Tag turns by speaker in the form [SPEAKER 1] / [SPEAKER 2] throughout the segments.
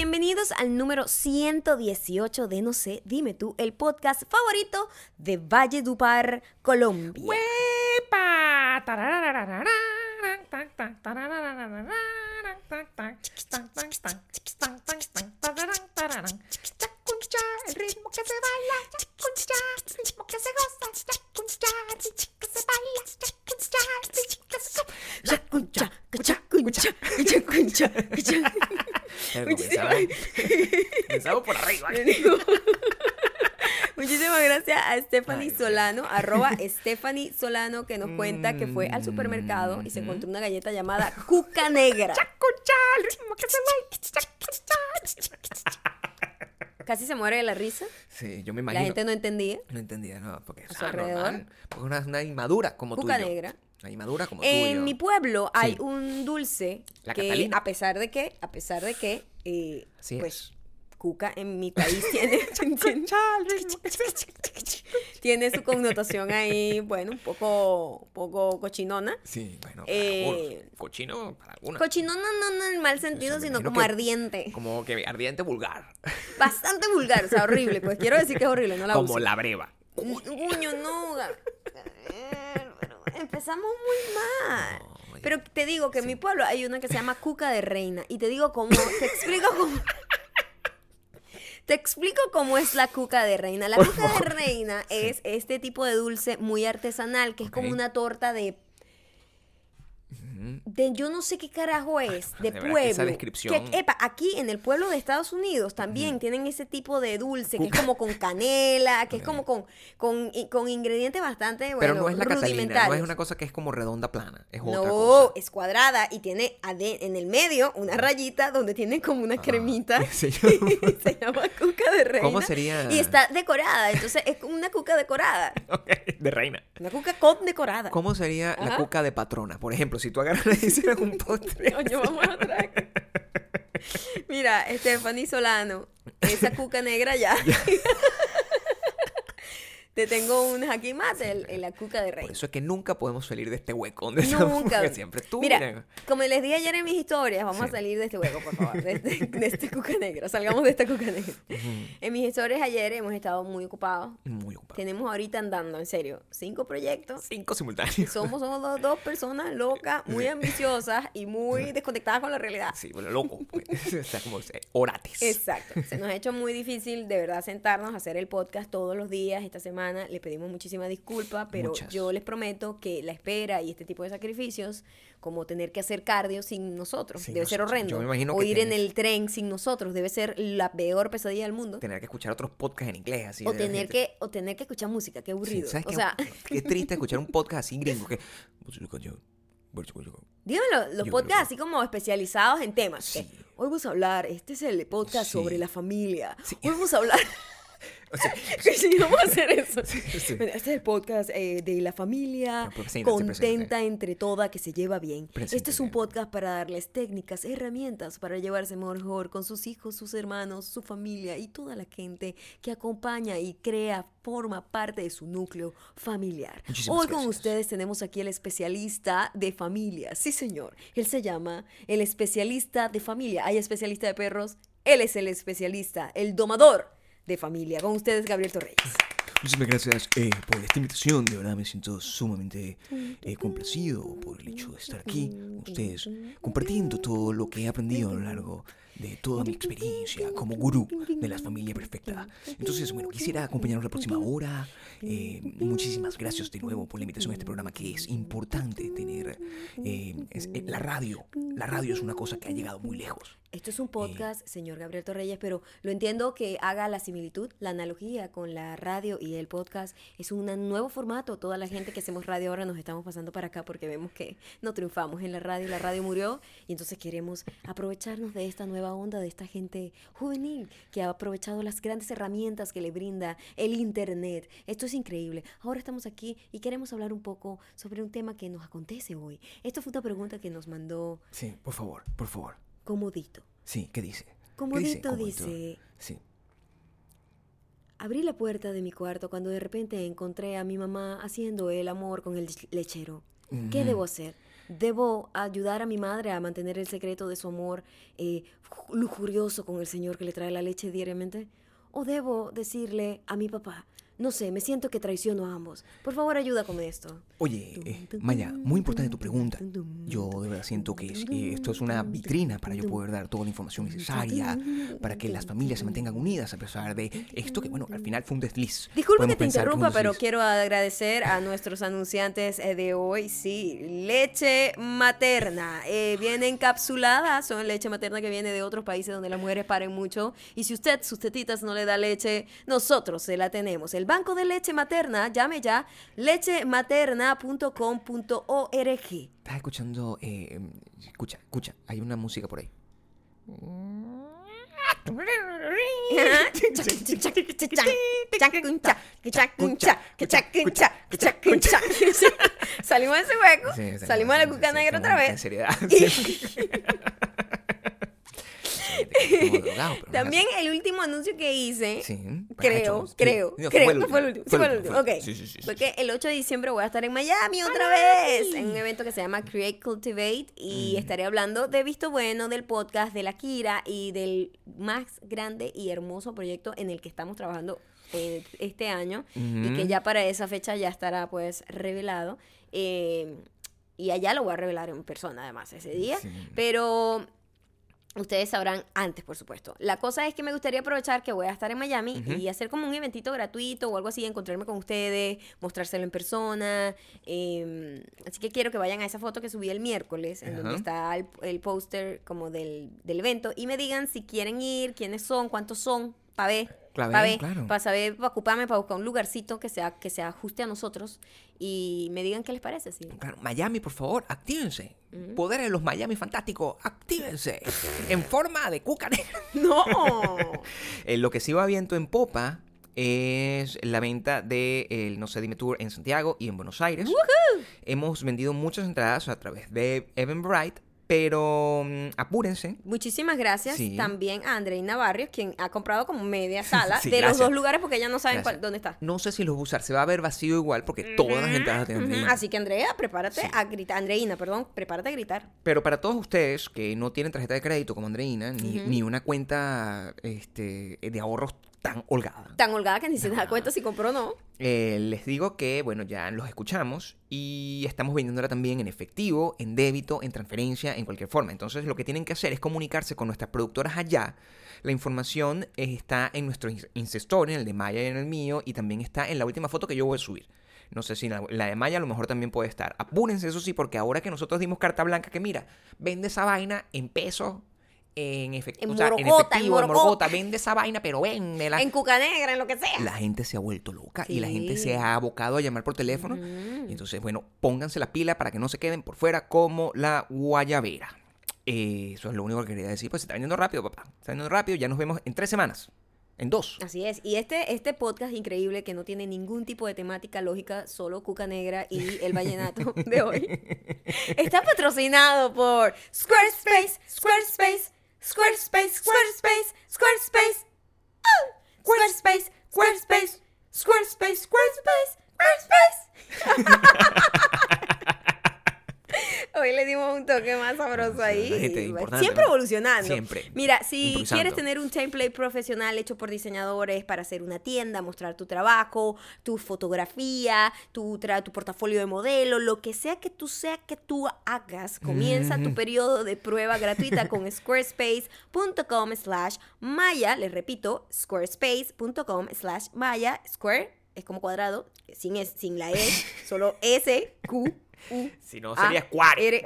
[SPEAKER 1] Bienvenidos al número 118 de No sé, dime tú, el podcast favorito de Valle Dupar, Colombia.
[SPEAKER 2] ¡Huepa! Chacuncha, el ritmo que se baila, chacuncha, el ritmo que se goza, chacuncha, el ritmo que se baila, chacuncha, el ritmo que se goza.
[SPEAKER 1] Chacuncha, chacuncha, chacuncha, chacuncha.
[SPEAKER 2] Comenzamos, comenzamos por arriba.
[SPEAKER 1] Muchísimas gracias a Stephanie Solano, arroba Stephanie Solano, que nos cuenta que fue al supermercado y se encontró una galleta llamada Cuca Negra.
[SPEAKER 2] El ritmo que se baila.
[SPEAKER 1] Casi se muere de la risa.
[SPEAKER 2] Sí, yo me
[SPEAKER 1] La
[SPEAKER 2] imagino.
[SPEAKER 1] gente no entendía.
[SPEAKER 2] No entendía, no, porque es ah, normal. Porque una, una inmadura como tú.
[SPEAKER 1] Cuca negra.
[SPEAKER 2] Una inmadura como
[SPEAKER 1] En
[SPEAKER 2] tú. y
[SPEAKER 1] mi pueblo hay
[SPEAKER 2] Sí.
[SPEAKER 1] un dulce
[SPEAKER 2] La
[SPEAKER 1] que
[SPEAKER 2] Catalina.
[SPEAKER 1] a pesar de que, a pesar de que, eh,
[SPEAKER 2] Así
[SPEAKER 1] pues,
[SPEAKER 2] es.
[SPEAKER 1] Cuca en mi país tiene, tiene, su connotación ahí, bueno, un poco, un poco cochinona.
[SPEAKER 2] Sí, bueno, para
[SPEAKER 1] Eh,
[SPEAKER 2] algunos. Cochino para algunos.
[SPEAKER 1] Cochinona no en el mal sentido, sino como
[SPEAKER 2] que-
[SPEAKER 1] ardiente.
[SPEAKER 2] Como que ardiente vulgar.
[SPEAKER 1] Bastante vulgar, o sea, horrible. Pues quiero decir que es horrible, no la
[SPEAKER 2] como
[SPEAKER 1] uso.
[SPEAKER 2] la breva.
[SPEAKER 1] Uño, no. Empezamos muy mal.
[SPEAKER 2] No.
[SPEAKER 1] Pero te digo que en mi pueblo hay una que se llama cuca de reina. Y te digo cómo, te explico cómo. Te explico cómo es la cuca de reina. La
[SPEAKER 2] Por
[SPEAKER 1] cuca de reina es este tipo de dulce muy artesanal, que es como una torta de De yo no sé qué carajo es, de, pueblo.
[SPEAKER 2] esa descripción-
[SPEAKER 1] Que, epa, aquí en el pueblo de Estados Unidos también tienen ese tipo de dulce que es como con canela, que es como con, con, con ingredientes bastante, bueno,
[SPEAKER 2] Pero no es la Catalina, no es una cosa que es como redonda plana. Es otra
[SPEAKER 1] No,
[SPEAKER 2] cosa.
[SPEAKER 1] es cuadrada y tiene en el medio una rayita donde tiene como una cremita.
[SPEAKER 2] se llama-
[SPEAKER 1] Se llama cuca de reina.
[SPEAKER 2] ¿Cómo sería?
[SPEAKER 1] Y está decorada, entonces es una cuca decorada.
[SPEAKER 2] De reina.
[SPEAKER 1] Una cuca con decorada.
[SPEAKER 2] ¿Cómo sería la cuca de patrona? Por ejemplo, si tú agarras y hicieras un postre.
[SPEAKER 1] Coño, vamos a traer. Mira, Stephanie Solano, esa cuca negra ya. Te tengo un jaque mate en, en la cuca de
[SPEAKER 2] Por
[SPEAKER 1] rey.
[SPEAKER 2] eso es que nunca podemos salir de este hueco donde
[SPEAKER 1] Nunca.
[SPEAKER 2] siempre tú.
[SPEAKER 1] Mira,
[SPEAKER 2] mira.
[SPEAKER 1] como les dije ayer en mis historias, vamos a
[SPEAKER 2] Sí.
[SPEAKER 1] salir de este hueco, por favor, de este, de este cuca negra. Salgamos de esta cuca negra. En mis historias ayer hemos estado muy ocupados.
[SPEAKER 2] Muy ocupado.
[SPEAKER 1] Tenemos ahorita andando, en serio, cinco proyectos.
[SPEAKER 2] Cinco simultáneos.
[SPEAKER 1] Somos, somos dos, dos personas locas, muy ambiciosas y muy desconectadas con la realidad.
[SPEAKER 2] Sí, bueno, loco. pues. o sea, como eh, orates.
[SPEAKER 1] Exacto. Se nos ha hecho muy difícil de verdad sentarnos a hacer el podcast todos los días esta semana. Le pedimos muchísima disculpa, pero
[SPEAKER 2] Muchas.
[SPEAKER 1] yo les prometo que la espera y este tipo de sacrificios, como tener que hacer cardio sin nosotros,
[SPEAKER 2] Sin
[SPEAKER 1] debe ser horrendo.
[SPEAKER 2] Yo me imagino
[SPEAKER 1] o
[SPEAKER 2] que
[SPEAKER 1] ir en
[SPEAKER 2] tienes-
[SPEAKER 1] el tren sin nosotros, debe ser la peor pesadilla del mundo.
[SPEAKER 2] Tener que escuchar otros podcasts en inglés. Así,
[SPEAKER 1] O tener que, o tener que escuchar música, qué
[SPEAKER 2] Sí,
[SPEAKER 1] aburrido.
[SPEAKER 2] ¿sabes
[SPEAKER 1] o
[SPEAKER 2] qué?
[SPEAKER 1] sea,
[SPEAKER 2] Qué triste escuchar un podcast así gringo. Que...
[SPEAKER 1] díganlo, los podcasts así como especializados en temas. que,
[SPEAKER 2] Sí.
[SPEAKER 1] Hoy vamos a hablar, este es el podcast
[SPEAKER 2] Sí.
[SPEAKER 1] sobre la familia.
[SPEAKER 2] Sí.
[SPEAKER 1] Hoy vamos a hablar... Que sí, vamos a hacer eso.
[SPEAKER 2] sí.
[SPEAKER 1] Bueno, Este es el podcast eh, de la familia
[SPEAKER 2] presenta, sí,
[SPEAKER 1] contenta entre toda, que se lleva bien.
[SPEAKER 2] Presenta
[SPEAKER 1] este es un podcast para darles técnicas, herramientas para llevarse mejor con sus hijos, sus hermanos, su familia y toda la gente que acompaña y crea, forma parte de su núcleo familiar.
[SPEAKER 2] Muchísimas
[SPEAKER 1] Hoy con
[SPEAKER 2] gracias.
[SPEAKER 1] ustedes tenemos aquí el especialista de familia. Sí, señor. Él se llama el especialista de familia. Hay especialista de perros. Él es el especialista, el domador de familia. Con ustedes, Gabriel Torreyes.
[SPEAKER 2] Muchísimas gracias eh, por esta invitación. De verdad me siento sumamente eh, complacido por el hecho de estar aquí con ustedes, compartiendo todo lo que he aprendido a lo largo de toda mi experiencia como gurú de la familia perfecta. Entonces, bueno, quisiera acompañarnos la próxima hora. Eh, muchísimas gracias de nuevo por la invitación a este programa que es importante tener. eh, es- eh, la radio, la radio es una cosa que ha llegado muy lejos.
[SPEAKER 1] Esto es un podcast, señor Gabriel Torreyes, pero lo entiendo que haga la similitud, la analogía con la radio y el podcast. Es un nuevo formato. Toda la gente que hacemos radio ahora nos estamos pasando para acá porque vemos que no triunfamos en la radio. La radio murió y entonces queremos aprovecharnos de esta nueva onda, de esta gente juvenil que ha aprovechado las grandes herramientas que le brinda el Internet. Esto es increíble. Ahora estamos aquí y queremos hablar un poco sobre un tema que nos acontece hoy. Esto fue una pregunta que nos mandó
[SPEAKER 2] Sí, por favor, por favor.
[SPEAKER 1] Comodito.
[SPEAKER 2] Sí, ¿qué dice? ¿Qué
[SPEAKER 1] Comodito dice,
[SPEAKER 2] Sí.
[SPEAKER 1] abrí la puerta de mi cuarto cuando de repente encontré a mi mamá haciendo el amor con el lechero. ¿Qué debo hacer? ¿Debo ayudar a mi madre a mantener el secreto de su amor eh, lujurioso con el señor que le trae la leche diariamente? ¿O debo decirle a mi papá, no sé, me siento que traiciono a ambos. Por favor, ayuda con esto.
[SPEAKER 2] Oye, eh, Maya, muy importante tu pregunta. Yo de verdad siento que es- eh, esto es una vitrina para yo poder dar toda la información necesaria para que las familias se mantengan unidas a pesar de esto que, bueno, al final fue un desliz.
[SPEAKER 1] Disculpa
[SPEAKER 2] Podemos
[SPEAKER 1] que te interrumpa, pero quiero agradecer a nuestros anunciantes eh, de hoy. Sí, leche materna. Eh, viene encapsulada, son leche materna que viene de otros países donde las mujeres paren mucho. Y si usted, sus tetitas, no le da leche, nosotros se la tenemos. El Banco de Leche Materna, llame ya, lechematerna.com.org.
[SPEAKER 2] Estás escuchando, eh, escucha, escucha, hay una música por ahí.
[SPEAKER 1] Salimos de ese hueco,
[SPEAKER 2] Sí,
[SPEAKER 1] salimos de la cuca negra otra
[SPEAKER 2] En
[SPEAKER 1] vez.
[SPEAKER 2] seriedad. sí. Como drogado, pero no
[SPEAKER 1] También el último anuncio que hice.
[SPEAKER 2] Sí,
[SPEAKER 1] creo,
[SPEAKER 2] sí.
[SPEAKER 1] creo,
[SPEAKER 2] No,
[SPEAKER 1] creo
[SPEAKER 2] fue el
[SPEAKER 1] que fue el último. Sí, fue el último.
[SPEAKER 2] fue. Sí, sí, sí.
[SPEAKER 1] Fue
[SPEAKER 2] sí.
[SPEAKER 1] que el 8 de diciembre voy a estar en Miami otra vez, en un evento que se llama Create Cultivate y
[SPEAKER 2] Mm.
[SPEAKER 1] estaré hablando de Visto Bueno, del podcast, de la Kira y del más grande y hermoso proyecto en el que estamos trabajando eh, este año y que ya para esa fecha ya estará pues revelado. Eh, y allá lo voy a revelar en persona además ese día.
[SPEAKER 2] Sí.
[SPEAKER 1] Pero ustedes sabrán antes, por supuesto. La cosa es que me gustaría aprovechar que voy a estar en Miami y hacer como un eventito gratuito o algo así, encontrarme con ustedes, mostrárselo en persona. eh, así que quiero que vayan a esa foto que subí el miércoles, en donde está el, el póster como del, del evento, y me digan si quieren ir, quiénes son, cuántos son, para ver. Para ver,
[SPEAKER 2] claro.
[SPEAKER 1] para saber, para ocuparme, para buscar un lugarcito que sea que se ajuste a nosotros y me digan qué les parece. Sí.
[SPEAKER 2] Claro, Miami, por favor, actívense. Poderes de los Miami fantásticos, actívense. en forma de negra.
[SPEAKER 1] ¡No!
[SPEAKER 2] Eh, lo que sí va viento en popa es la venta de el No sé Dime Tour en Santiago y en Buenos Aires. Hemos vendido muchas entradas a través de Eventbrite, pero mm, apúrense.
[SPEAKER 1] Muchísimas gracias
[SPEAKER 2] Sí.
[SPEAKER 1] también a Andreina Barrios, quien ha comprado como media sala
[SPEAKER 2] Sí,
[SPEAKER 1] de los dos lugares porque ella no saben
[SPEAKER 2] Gracias.
[SPEAKER 1] cuál- dónde está.
[SPEAKER 2] No sé si los va a usar, se va a ver vacío igual porque todas las entradas Andreina.
[SPEAKER 1] Así que Andrea, prepárate
[SPEAKER 2] Sí.
[SPEAKER 1] a gritar. Andreina, perdón, prepárate a gritar.
[SPEAKER 2] Pero para todos ustedes que no tienen tarjeta de crédito como Andreina, ni, ni una cuenta este, de ahorros tan holgada,
[SPEAKER 1] Tan holgada que ni se da cuenta si compró o no.
[SPEAKER 2] eh, les digo que, bueno, ya los escuchamos y estamos vendiéndola también en efectivo, en débito, en transferencia, en cualquier forma. Entonces lo que tienen que hacer es comunicarse con nuestras productoras allá. La información está en nuestro Ins- Insta Story, en el de Maya y en el mío, y también está en la última foto que yo voy a subir. No sé si la, la de Maya a lo mejor también puede estar. Apúrense, eso sí, porque ahora que nosotros dimos carta blanca, que mira, vende esa vaina en pesos, en, efec-
[SPEAKER 1] En
[SPEAKER 2] o sea, en
[SPEAKER 1] morocota, en
[SPEAKER 2] efectivo, en
[SPEAKER 1] morocota,
[SPEAKER 2] vende esa vaina, pero véndela
[SPEAKER 1] En cuca negra, en lo que sea.
[SPEAKER 2] la gente se ha vuelto loca y la gente se ha abocado a llamar por teléfono. Y entonces, bueno, pónganse la pila para que no se queden por fuera como la guayabera. Eh, eso es lo único que quería decir. Pues se está vendiendo rápido, papá. Se está vendiendo rápido. Ya nos vemos en tres semanas. En dos.
[SPEAKER 1] Así es. Y este, este podcast increíble que no tiene ningún tipo de temática lógica, solo Cuca Negra y el vallenato de hoy, está patrocinado por Squarespace, Squarespace, Squarespace, Squarespace, Squarespace, ¡Oh! Squarespace, Squarespace, Squarespace, Squarespace, Squarespace. Hoy le dimos un toque más sabroso ahí.
[SPEAKER 2] Importante,
[SPEAKER 1] Siempre
[SPEAKER 2] ¿no?
[SPEAKER 1] evolucionando.
[SPEAKER 2] Siempre.
[SPEAKER 1] Mira, si quieres tener un template profesional hecho por diseñadores para hacer una tienda, mostrar tu trabajo, tu fotografía, tu, tra- tu portafolio de modelo, lo que sea que tú sea que tú hagas, comienza tu periodo de prueba gratuita con squarespace.com slash maya. Les repito, squarespace.com slash maya. Square es como cuadrado, sin, es, sin la E, solo S, Q, U,
[SPEAKER 2] Si no,
[SPEAKER 1] A,
[SPEAKER 2] sería Square.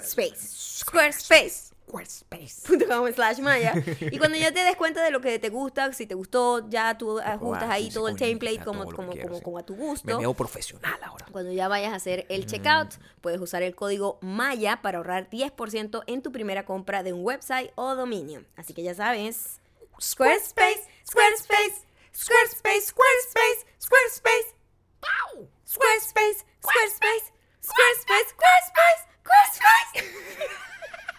[SPEAKER 1] Space. Squarespace.
[SPEAKER 2] Squarespace.
[SPEAKER 1] slash maya y cuando ya te des cuenta de lo que te gusta si te gustó ya tú ajustas ahí todo el template como, como, como, como a tu
[SPEAKER 2] Me
[SPEAKER 1] gusto
[SPEAKER 2] veo profesional ahora.
[SPEAKER 1] cuando ya vayas a hacer el checkout puedes usar el código maya para ahorrar 10% en tu primera compra de un website o dominio así que ya sabes Squarespace Squarespace Squarespace Squarespace Squarespace. Squarespace Squarespace Squarespace Squarespace Squarespace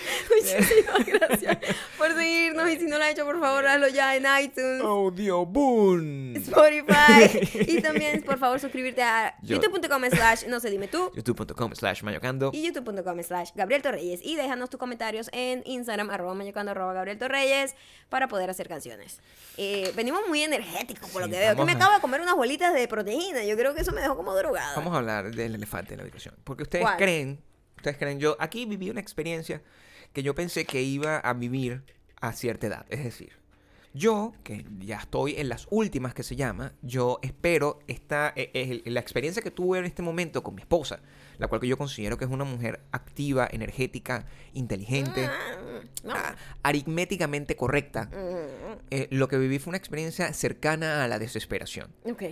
[SPEAKER 1] Muchísimas gracias por seguirnos y si no lo has hecho, por favor, hazlo ya en iTunes.
[SPEAKER 2] Audio Boom.
[SPEAKER 1] Spotify y también por favor suscribirte a
[SPEAKER 2] Yo-
[SPEAKER 1] youtube.com slash no sé dime tú
[SPEAKER 2] YouTube.com slash mayocando.
[SPEAKER 1] y youtube.com slash Gabriel Torreyes y déjanos tus comentarios en Instagram arroba mayocando arroba Gabriel Torreyes para poder hacer canciones. Eh, venimos muy energéticos por lo
[SPEAKER 2] Sí,
[SPEAKER 1] que veo. Que me
[SPEAKER 2] a-
[SPEAKER 1] acabo de comer unas bolitas de proteína. Yo creo que eso me dejó como drogada.
[SPEAKER 2] Vamos a hablar del elefante en la habitación. Porque ustedes
[SPEAKER 1] ¿Cuál?
[SPEAKER 2] creen, ustedes creen, yo aquí viví una experiencia que yo pensé que iba a vivir a cierta edad. Es decir, yo, que ya estoy en las últimas que se llama, yo espero esta, eh, eh, la experiencia que tuve en este momento con mi esposa, la cual que yo considero que es una mujer activa, energética, inteligente,
[SPEAKER 1] Mm, no.
[SPEAKER 2] ah, aritméticamente correcta.
[SPEAKER 1] Mm,
[SPEAKER 2] eh, lo que viví fue una experiencia cercana a la desesperación.
[SPEAKER 1] ok.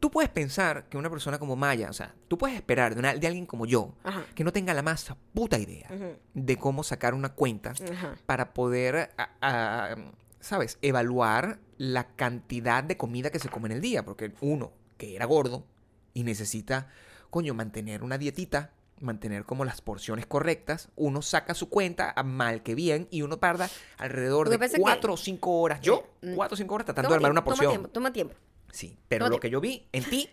[SPEAKER 2] Tú puedes pensar que una persona como Maya, o sea, tú puedes esperar de, una- de alguien como yo,
[SPEAKER 1] Ajá.
[SPEAKER 2] que no tenga la más puta idea de cómo sacar una cuenta
[SPEAKER 1] Ajá.
[SPEAKER 2] para poder, a- a- ¿sabes?, evaluar la cantidad de comida que se come en el día. Porque uno, que era gordo y necesita, coño, mantener una dietita, mantener como las porciones correctas, uno saca su cuenta a mal que bien y uno tarda alrededor de cuatro o cinco horas. Yo,
[SPEAKER 1] Mm.
[SPEAKER 2] cuatro o cinco horas tratando de armar una porción.
[SPEAKER 1] Toma tiempo, toma tiempo.
[SPEAKER 2] Sí, pero lo que yo vi en ti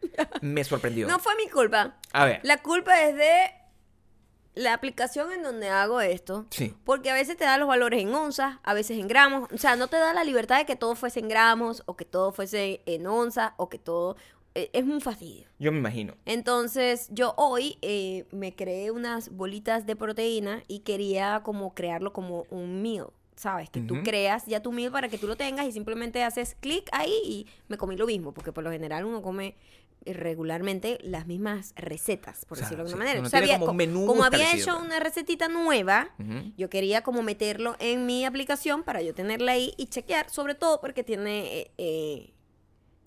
[SPEAKER 2] me sorprendió.
[SPEAKER 1] No fue mi culpa.
[SPEAKER 2] A ver.
[SPEAKER 1] La culpa es de la aplicación en donde hago esto.
[SPEAKER 2] Sí.
[SPEAKER 1] Porque a veces te da los valores en onzas, a veces en gramos. O sea, no te da la libertad de que todo fuese en gramos, o que todo fuese en onzas, o que todo. eh, es un fastidio.
[SPEAKER 2] Yo me imagino.
[SPEAKER 1] Entonces, yo hoy eh, me creé unas bolitas de proteína y quería como crearlo como un meal. ¿Sabes? Que tú
[SPEAKER 2] Ujú.
[SPEAKER 1] creas ya tu meal para que tú lo tengas y simplemente haces clic ahí y me comí lo mismo. Porque por lo general uno come regularmente las mismas recetas, por
[SPEAKER 2] O sea,
[SPEAKER 1] decirlo de alguna manera. O sea, había-
[SPEAKER 2] como menú
[SPEAKER 1] como había hecho una recetita nueva, yo quería como meterlo en mi aplicación para yo tenerla ahí y chequear, sobre todo porque tiene, eh, eh,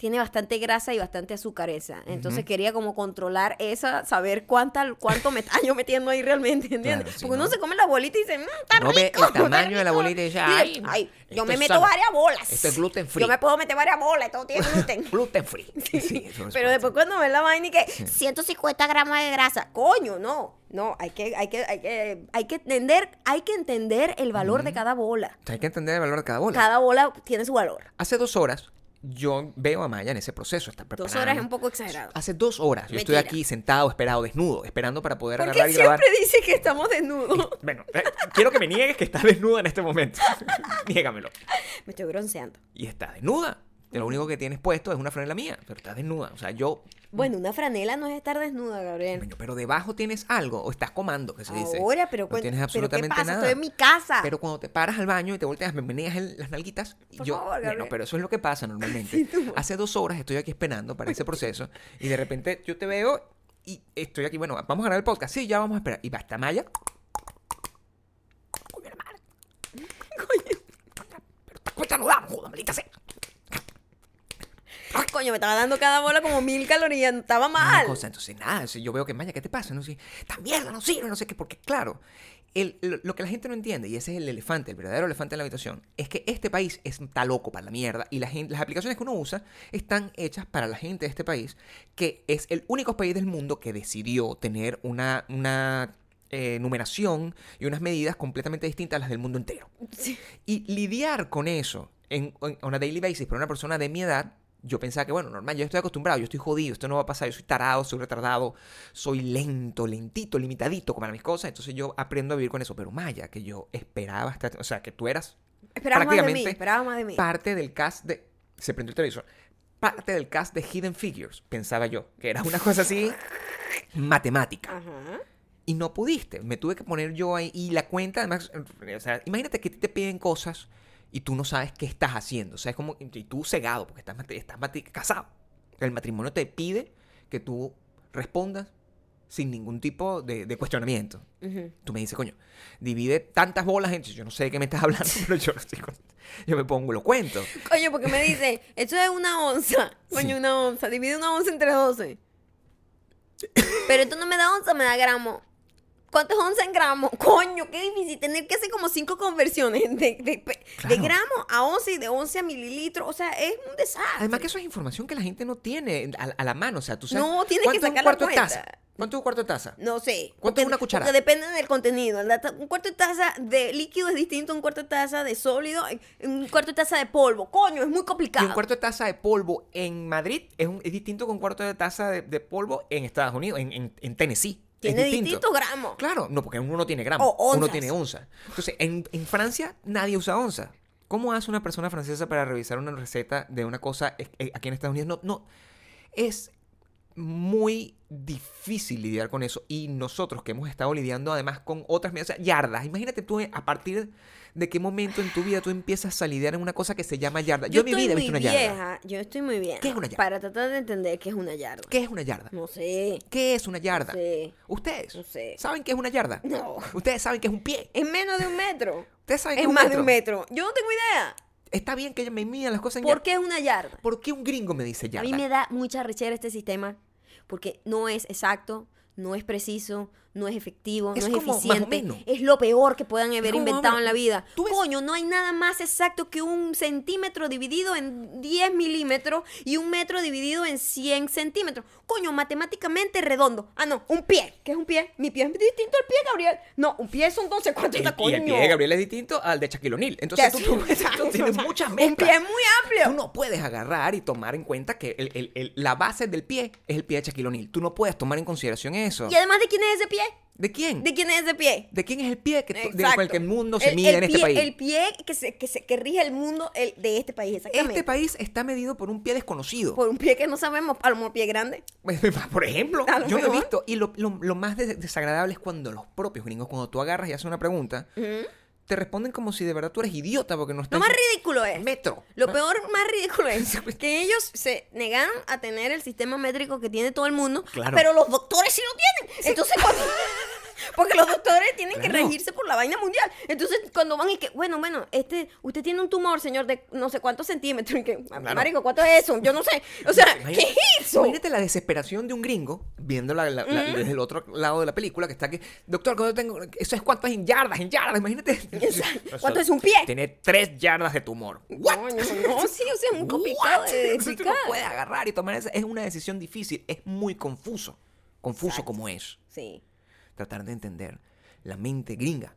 [SPEAKER 1] tiene bastante grasa y bastante azúcareza. Entonces
[SPEAKER 2] Ujú.
[SPEAKER 1] quería como controlar esa, saber cuánta, cuánto me está yo metiendo ahí realmente, ¿entiendes?
[SPEAKER 2] Claro,
[SPEAKER 1] porque
[SPEAKER 2] ¿no?
[SPEAKER 1] uno se come la bolita y dice, mmm, está
[SPEAKER 2] ve
[SPEAKER 1] rico,
[SPEAKER 2] el tamaño de la
[SPEAKER 1] rico".
[SPEAKER 2] bolita y dice, "Ay,
[SPEAKER 1] ay, yo me meto
[SPEAKER 2] sano.
[SPEAKER 1] varias bolas.
[SPEAKER 2] Esto es gluten free".
[SPEAKER 1] Yo me puedo meter varias bolas, todo tiene gluten.
[SPEAKER 2] Gluten free. Sí, eso es
[SPEAKER 1] Pero después cuando ves la vaina y que 150 gramos de grasa, coño, no, no, hay que, hay que, hay que, hay que entender, hay que entender el valor de cada bola.
[SPEAKER 2] O sea, hay que entender el valor de cada bola.
[SPEAKER 1] Cada bola tiene su valor.
[SPEAKER 2] Hace dos horas yo veo a Maya en ese proceso. Está
[SPEAKER 1] Dos
[SPEAKER 2] preparando.
[SPEAKER 1] horas es un poco exagerado.
[SPEAKER 2] Hace dos horas yo estoy aquí sentado, esperado, desnudo, esperando para poder
[SPEAKER 1] ¿Por
[SPEAKER 2] agarrar
[SPEAKER 1] qué
[SPEAKER 2] y grabar.
[SPEAKER 1] siempre dice que estamos desnudos?
[SPEAKER 2] Bueno, eh, quiero que me niegues que estás desnuda en este momento. Niégamelo.
[SPEAKER 1] Me estoy bronceando.
[SPEAKER 2] Y estás desnuda. Lo único que tienes puesto es una franela mía, pero estás desnuda. O sea, yo.
[SPEAKER 1] Bueno, una franela no es estar desnuda, Gabriel.
[SPEAKER 2] Coño, pero debajo tienes algo o estás comando, que se dice.
[SPEAKER 1] Ahora, pero,
[SPEAKER 2] no tienes
[SPEAKER 1] pero
[SPEAKER 2] absolutamente
[SPEAKER 1] ¿qué pasa?
[SPEAKER 2] nada.
[SPEAKER 1] Estoy en mi casa.
[SPEAKER 2] Pero cuando te paras al baño y te volteas, me meneas el- las nalguitas.
[SPEAKER 1] Por
[SPEAKER 2] yo,
[SPEAKER 1] favor,
[SPEAKER 2] bueno,
[SPEAKER 1] Gabriel.
[SPEAKER 2] pero eso es lo que pasa normalmente. Hace dos horas estoy aquí esperando para ese proceso y de repente yo te veo y estoy aquí. Bueno, vamos a grabar el podcast. Sí, ya vamos a esperar. Y va hasta Maya. Coño. Pero esta cuenta no da, joder, maldita sea.
[SPEAKER 1] Coño, me estaba dando cada bola como mil calorías. Estaba mal.
[SPEAKER 2] cosa, entonces nada, yo veo que Maya, ¿qué te pasa? No sé, esta mierda no sirve, no sé qué, porque claro, el- lo, lo que la gente no entiende, y ese es el elefante, el verdadero elefante en la habitación, es que este país está loco para la mierda y la gente, las aplicaciones que uno usa están hechas para la gente de este país, que es el único país del mundo que decidió tener una, una eh, numeración y unas medidas completamente distintas a las del mundo entero.
[SPEAKER 1] Sí.
[SPEAKER 2] Y lidiar con eso en, en on a daily basis para una persona de mi edad, yo pensaba que, bueno, normal, yo estoy acostumbrado, yo estoy jodido, esto no va a pasar, yo soy tarado, soy retardado, soy lento, lentito, limitadito para mis cosas, entonces yo aprendo a vivir con eso. Pero Maya, que yo esperaba, hasta- o sea, que tú eras
[SPEAKER 1] Esperaba más de mí.
[SPEAKER 2] prácticamente
[SPEAKER 1] Esperaba más de mí.
[SPEAKER 2] parte del cast de... Se prendió el televisor. Parte del cast de Hidden Figures, pensaba yo, que era una cosa así matemática.
[SPEAKER 1] Ajá.
[SPEAKER 2] Y no pudiste. Me tuve que poner yo ahí. Y la cuenta, además, o sea, imagínate que a te piden cosas y tú no sabes qué estás haciendo. O sea, es como. Y tú cegado, porque estás, estás casado. El matrimonio te pide que tú respondas sin ningún tipo de, de cuestionamiento. Tú me dices, coño, divide tantas bolas en. Yo no sé de qué me estás hablando, pero yo, me pongo, lo cuento.
[SPEAKER 1] Coño, porque me dice, esto es una onza. Coño,
[SPEAKER 2] Sí.
[SPEAKER 1] una onza. Divide una onza entre 12. Pero esto no me da onza, me da gramo. ¿Cuánto es onza en gramos? Coño, qué difícil. Tener que hacer como cinco conversiones de, de, de
[SPEAKER 2] Claro.
[SPEAKER 1] gramo a once y de once a mililitros. O sea, es un desastre.
[SPEAKER 2] Además, que eso es información que la gente no tiene a, a la mano. O sea, tú sabes.
[SPEAKER 1] No, tienes que
[SPEAKER 2] un
[SPEAKER 1] sacar la
[SPEAKER 2] cuarto de taza. ¿Cuánto es un cuarto de taza?
[SPEAKER 1] No sé.
[SPEAKER 2] ¿Cuánto es una?
[SPEAKER 1] Porque depende del contenido. Un cuarto de taza de líquido es distinto a un cuarto de taza de sólido. y Un cuarto de taza de polvo. Coño, es muy
[SPEAKER 2] Y
[SPEAKER 1] complicado.
[SPEAKER 2] un cuarto de taza de polvo en Madrid es, un- es distinto con un cuarto de taza de, de polvo en Estados Unidos, en, en- en Tennessee. Es
[SPEAKER 1] Tiene
[SPEAKER 2] distinto.
[SPEAKER 1] distintos gramos.
[SPEAKER 2] Claro, no, porque uno no tiene gramos,
[SPEAKER 1] O
[SPEAKER 2] uno tiene onza. Entonces, en, en Francia nadie usa onza. ¿Cómo hace una persona francesa para revisar una receta de una cosa eh, eh, aquí en Estados Unidos? No, no. Es muy difícil lidiar con eso. Y nosotros que hemos estado lidiando además con otras medidas, o sea, yardas. Imagínate tú eh, a partir de qué momento en tu vida tú empiezas a lidiar en una cosa que se llama yarda. Yo, en mi vida he visto una
[SPEAKER 1] vieja.
[SPEAKER 2] yarda.
[SPEAKER 1] Yo estoy muy bien.
[SPEAKER 2] ¿Qué es una yarda?
[SPEAKER 1] Para tratar de entender qué es una yarda.
[SPEAKER 2] ¿Qué es una yarda?
[SPEAKER 1] No sé.
[SPEAKER 2] ¿Qué es una yarda?
[SPEAKER 1] No sé.
[SPEAKER 2] ¿Ustedes
[SPEAKER 1] No sé.
[SPEAKER 2] saben qué es una yarda?
[SPEAKER 1] No.
[SPEAKER 2] ¿Ustedes saben qué es un pie?
[SPEAKER 1] Es menos de un metro.
[SPEAKER 2] ¿Ustedes saben qué
[SPEAKER 1] Es
[SPEAKER 2] es un
[SPEAKER 1] más de un metro. Yo no tengo idea.
[SPEAKER 2] Está bien que me midan las cosas en
[SPEAKER 1] ¿Por
[SPEAKER 2] yarda.
[SPEAKER 1] qué es una yarda?
[SPEAKER 2] ¿Por qué un gringo me dice
[SPEAKER 1] A
[SPEAKER 2] yarda?
[SPEAKER 1] mí me da mucha rechera este sistema porque no es exacto, no es preciso, no es efectivo,
[SPEAKER 2] Es
[SPEAKER 1] no es eficiente. Es lo peor que puedan haber inventado en la vida. Coño, no hay nada más exacto que un centímetro dividido en 10 milímetros y un metro dividido en 100 centímetros. Coño, matemáticamente redondo. Ah, no, un pie. ¿Qué es un pie? Mi pie es distinto al pie, Gabriel. No, un pie son 12 cuántos
[SPEAKER 2] Y, y
[SPEAKER 1] coño.
[SPEAKER 2] el pie de Gabriel es distinto al de Shaquille O'Neal. Entonces tú, tú- tú tienes muchas
[SPEAKER 1] Un
[SPEAKER 2] mezclas.
[SPEAKER 1] pie muy amplio.
[SPEAKER 2] Tú no puedes agarrar y tomar en cuenta que el- el- el- la base del pie es el pie de Shaquille O'Neal. Tú no puedes tomar en consideración eso.
[SPEAKER 1] Y además, ¿de quién es ese pie?
[SPEAKER 2] ¿De quién?
[SPEAKER 1] ¿De quién es ese pie?
[SPEAKER 2] ¿De quién es el pie que, de- con el
[SPEAKER 1] Exacto.
[SPEAKER 2] que el mundo se
[SPEAKER 1] El-
[SPEAKER 2] mide
[SPEAKER 1] el
[SPEAKER 2] en este
[SPEAKER 1] pie-
[SPEAKER 2] país?
[SPEAKER 1] El pie que, se, que, se, que rige el mundo el, de este país, exactamente.
[SPEAKER 2] Este país está medido por un pie desconocido.
[SPEAKER 1] Por un pie que no sabemos, a lo mejor pie grande.
[SPEAKER 2] Por ejemplo,
[SPEAKER 1] A lo
[SPEAKER 2] yo lo he visto. Y lo, lo- lo más des- desagradable es cuando los propios gringos, cuando tú agarras y haces una pregunta, te responden como si de verdad tú eres idiota porque no estás.
[SPEAKER 1] Lo más ridículo es.
[SPEAKER 2] Metro.
[SPEAKER 1] Lo peor, más ridículo es que ellos se negaron a tener el sistema métrico que tiene todo el mundo,
[SPEAKER 2] Claro.
[SPEAKER 1] pero los doctores sí lo tienen. Entonces, cuando. Porque los doctores tienen que regirse por la vaina mundial. Entonces, cuando van y que, bueno, bueno, este, usted tiene un tumor, señor, de no sé cuántos centímetros. Y que,
[SPEAKER 2] Claro.
[SPEAKER 1] marico, ¿cuánto es eso? Yo no sé. O sea, ¿qué
[SPEAKER 2] Imagínate-
[SPEAKER 1] es eso?
[SPEAKER 2] Imagínate la desesperación de un gringo viendo la- la- la- desde el otro lado de la película que está aquí. Doctor, ¿cuánto tengo? Eso es cuánto es en yardas, en yardas. Imagínate.
[SPEAKER 1] Exacto. ¿Cuánto es un pie?
[SPEAKER 2] Tiene tres yardas de tumor. ¿What?
[SPEAKER 1] No, sí, o sea, muy complicado de explicar.
[SPEAKER 2] no puedes agarrar y tomar esa. Es una decisión difícil. Es muy confuso. Confuso
[SPEAKER 1] Exacto.
[SPEAKER 2] como es.
[SPEAKER 1] Sí.
[SPEAKER 2] Tratar de entender la mente gringa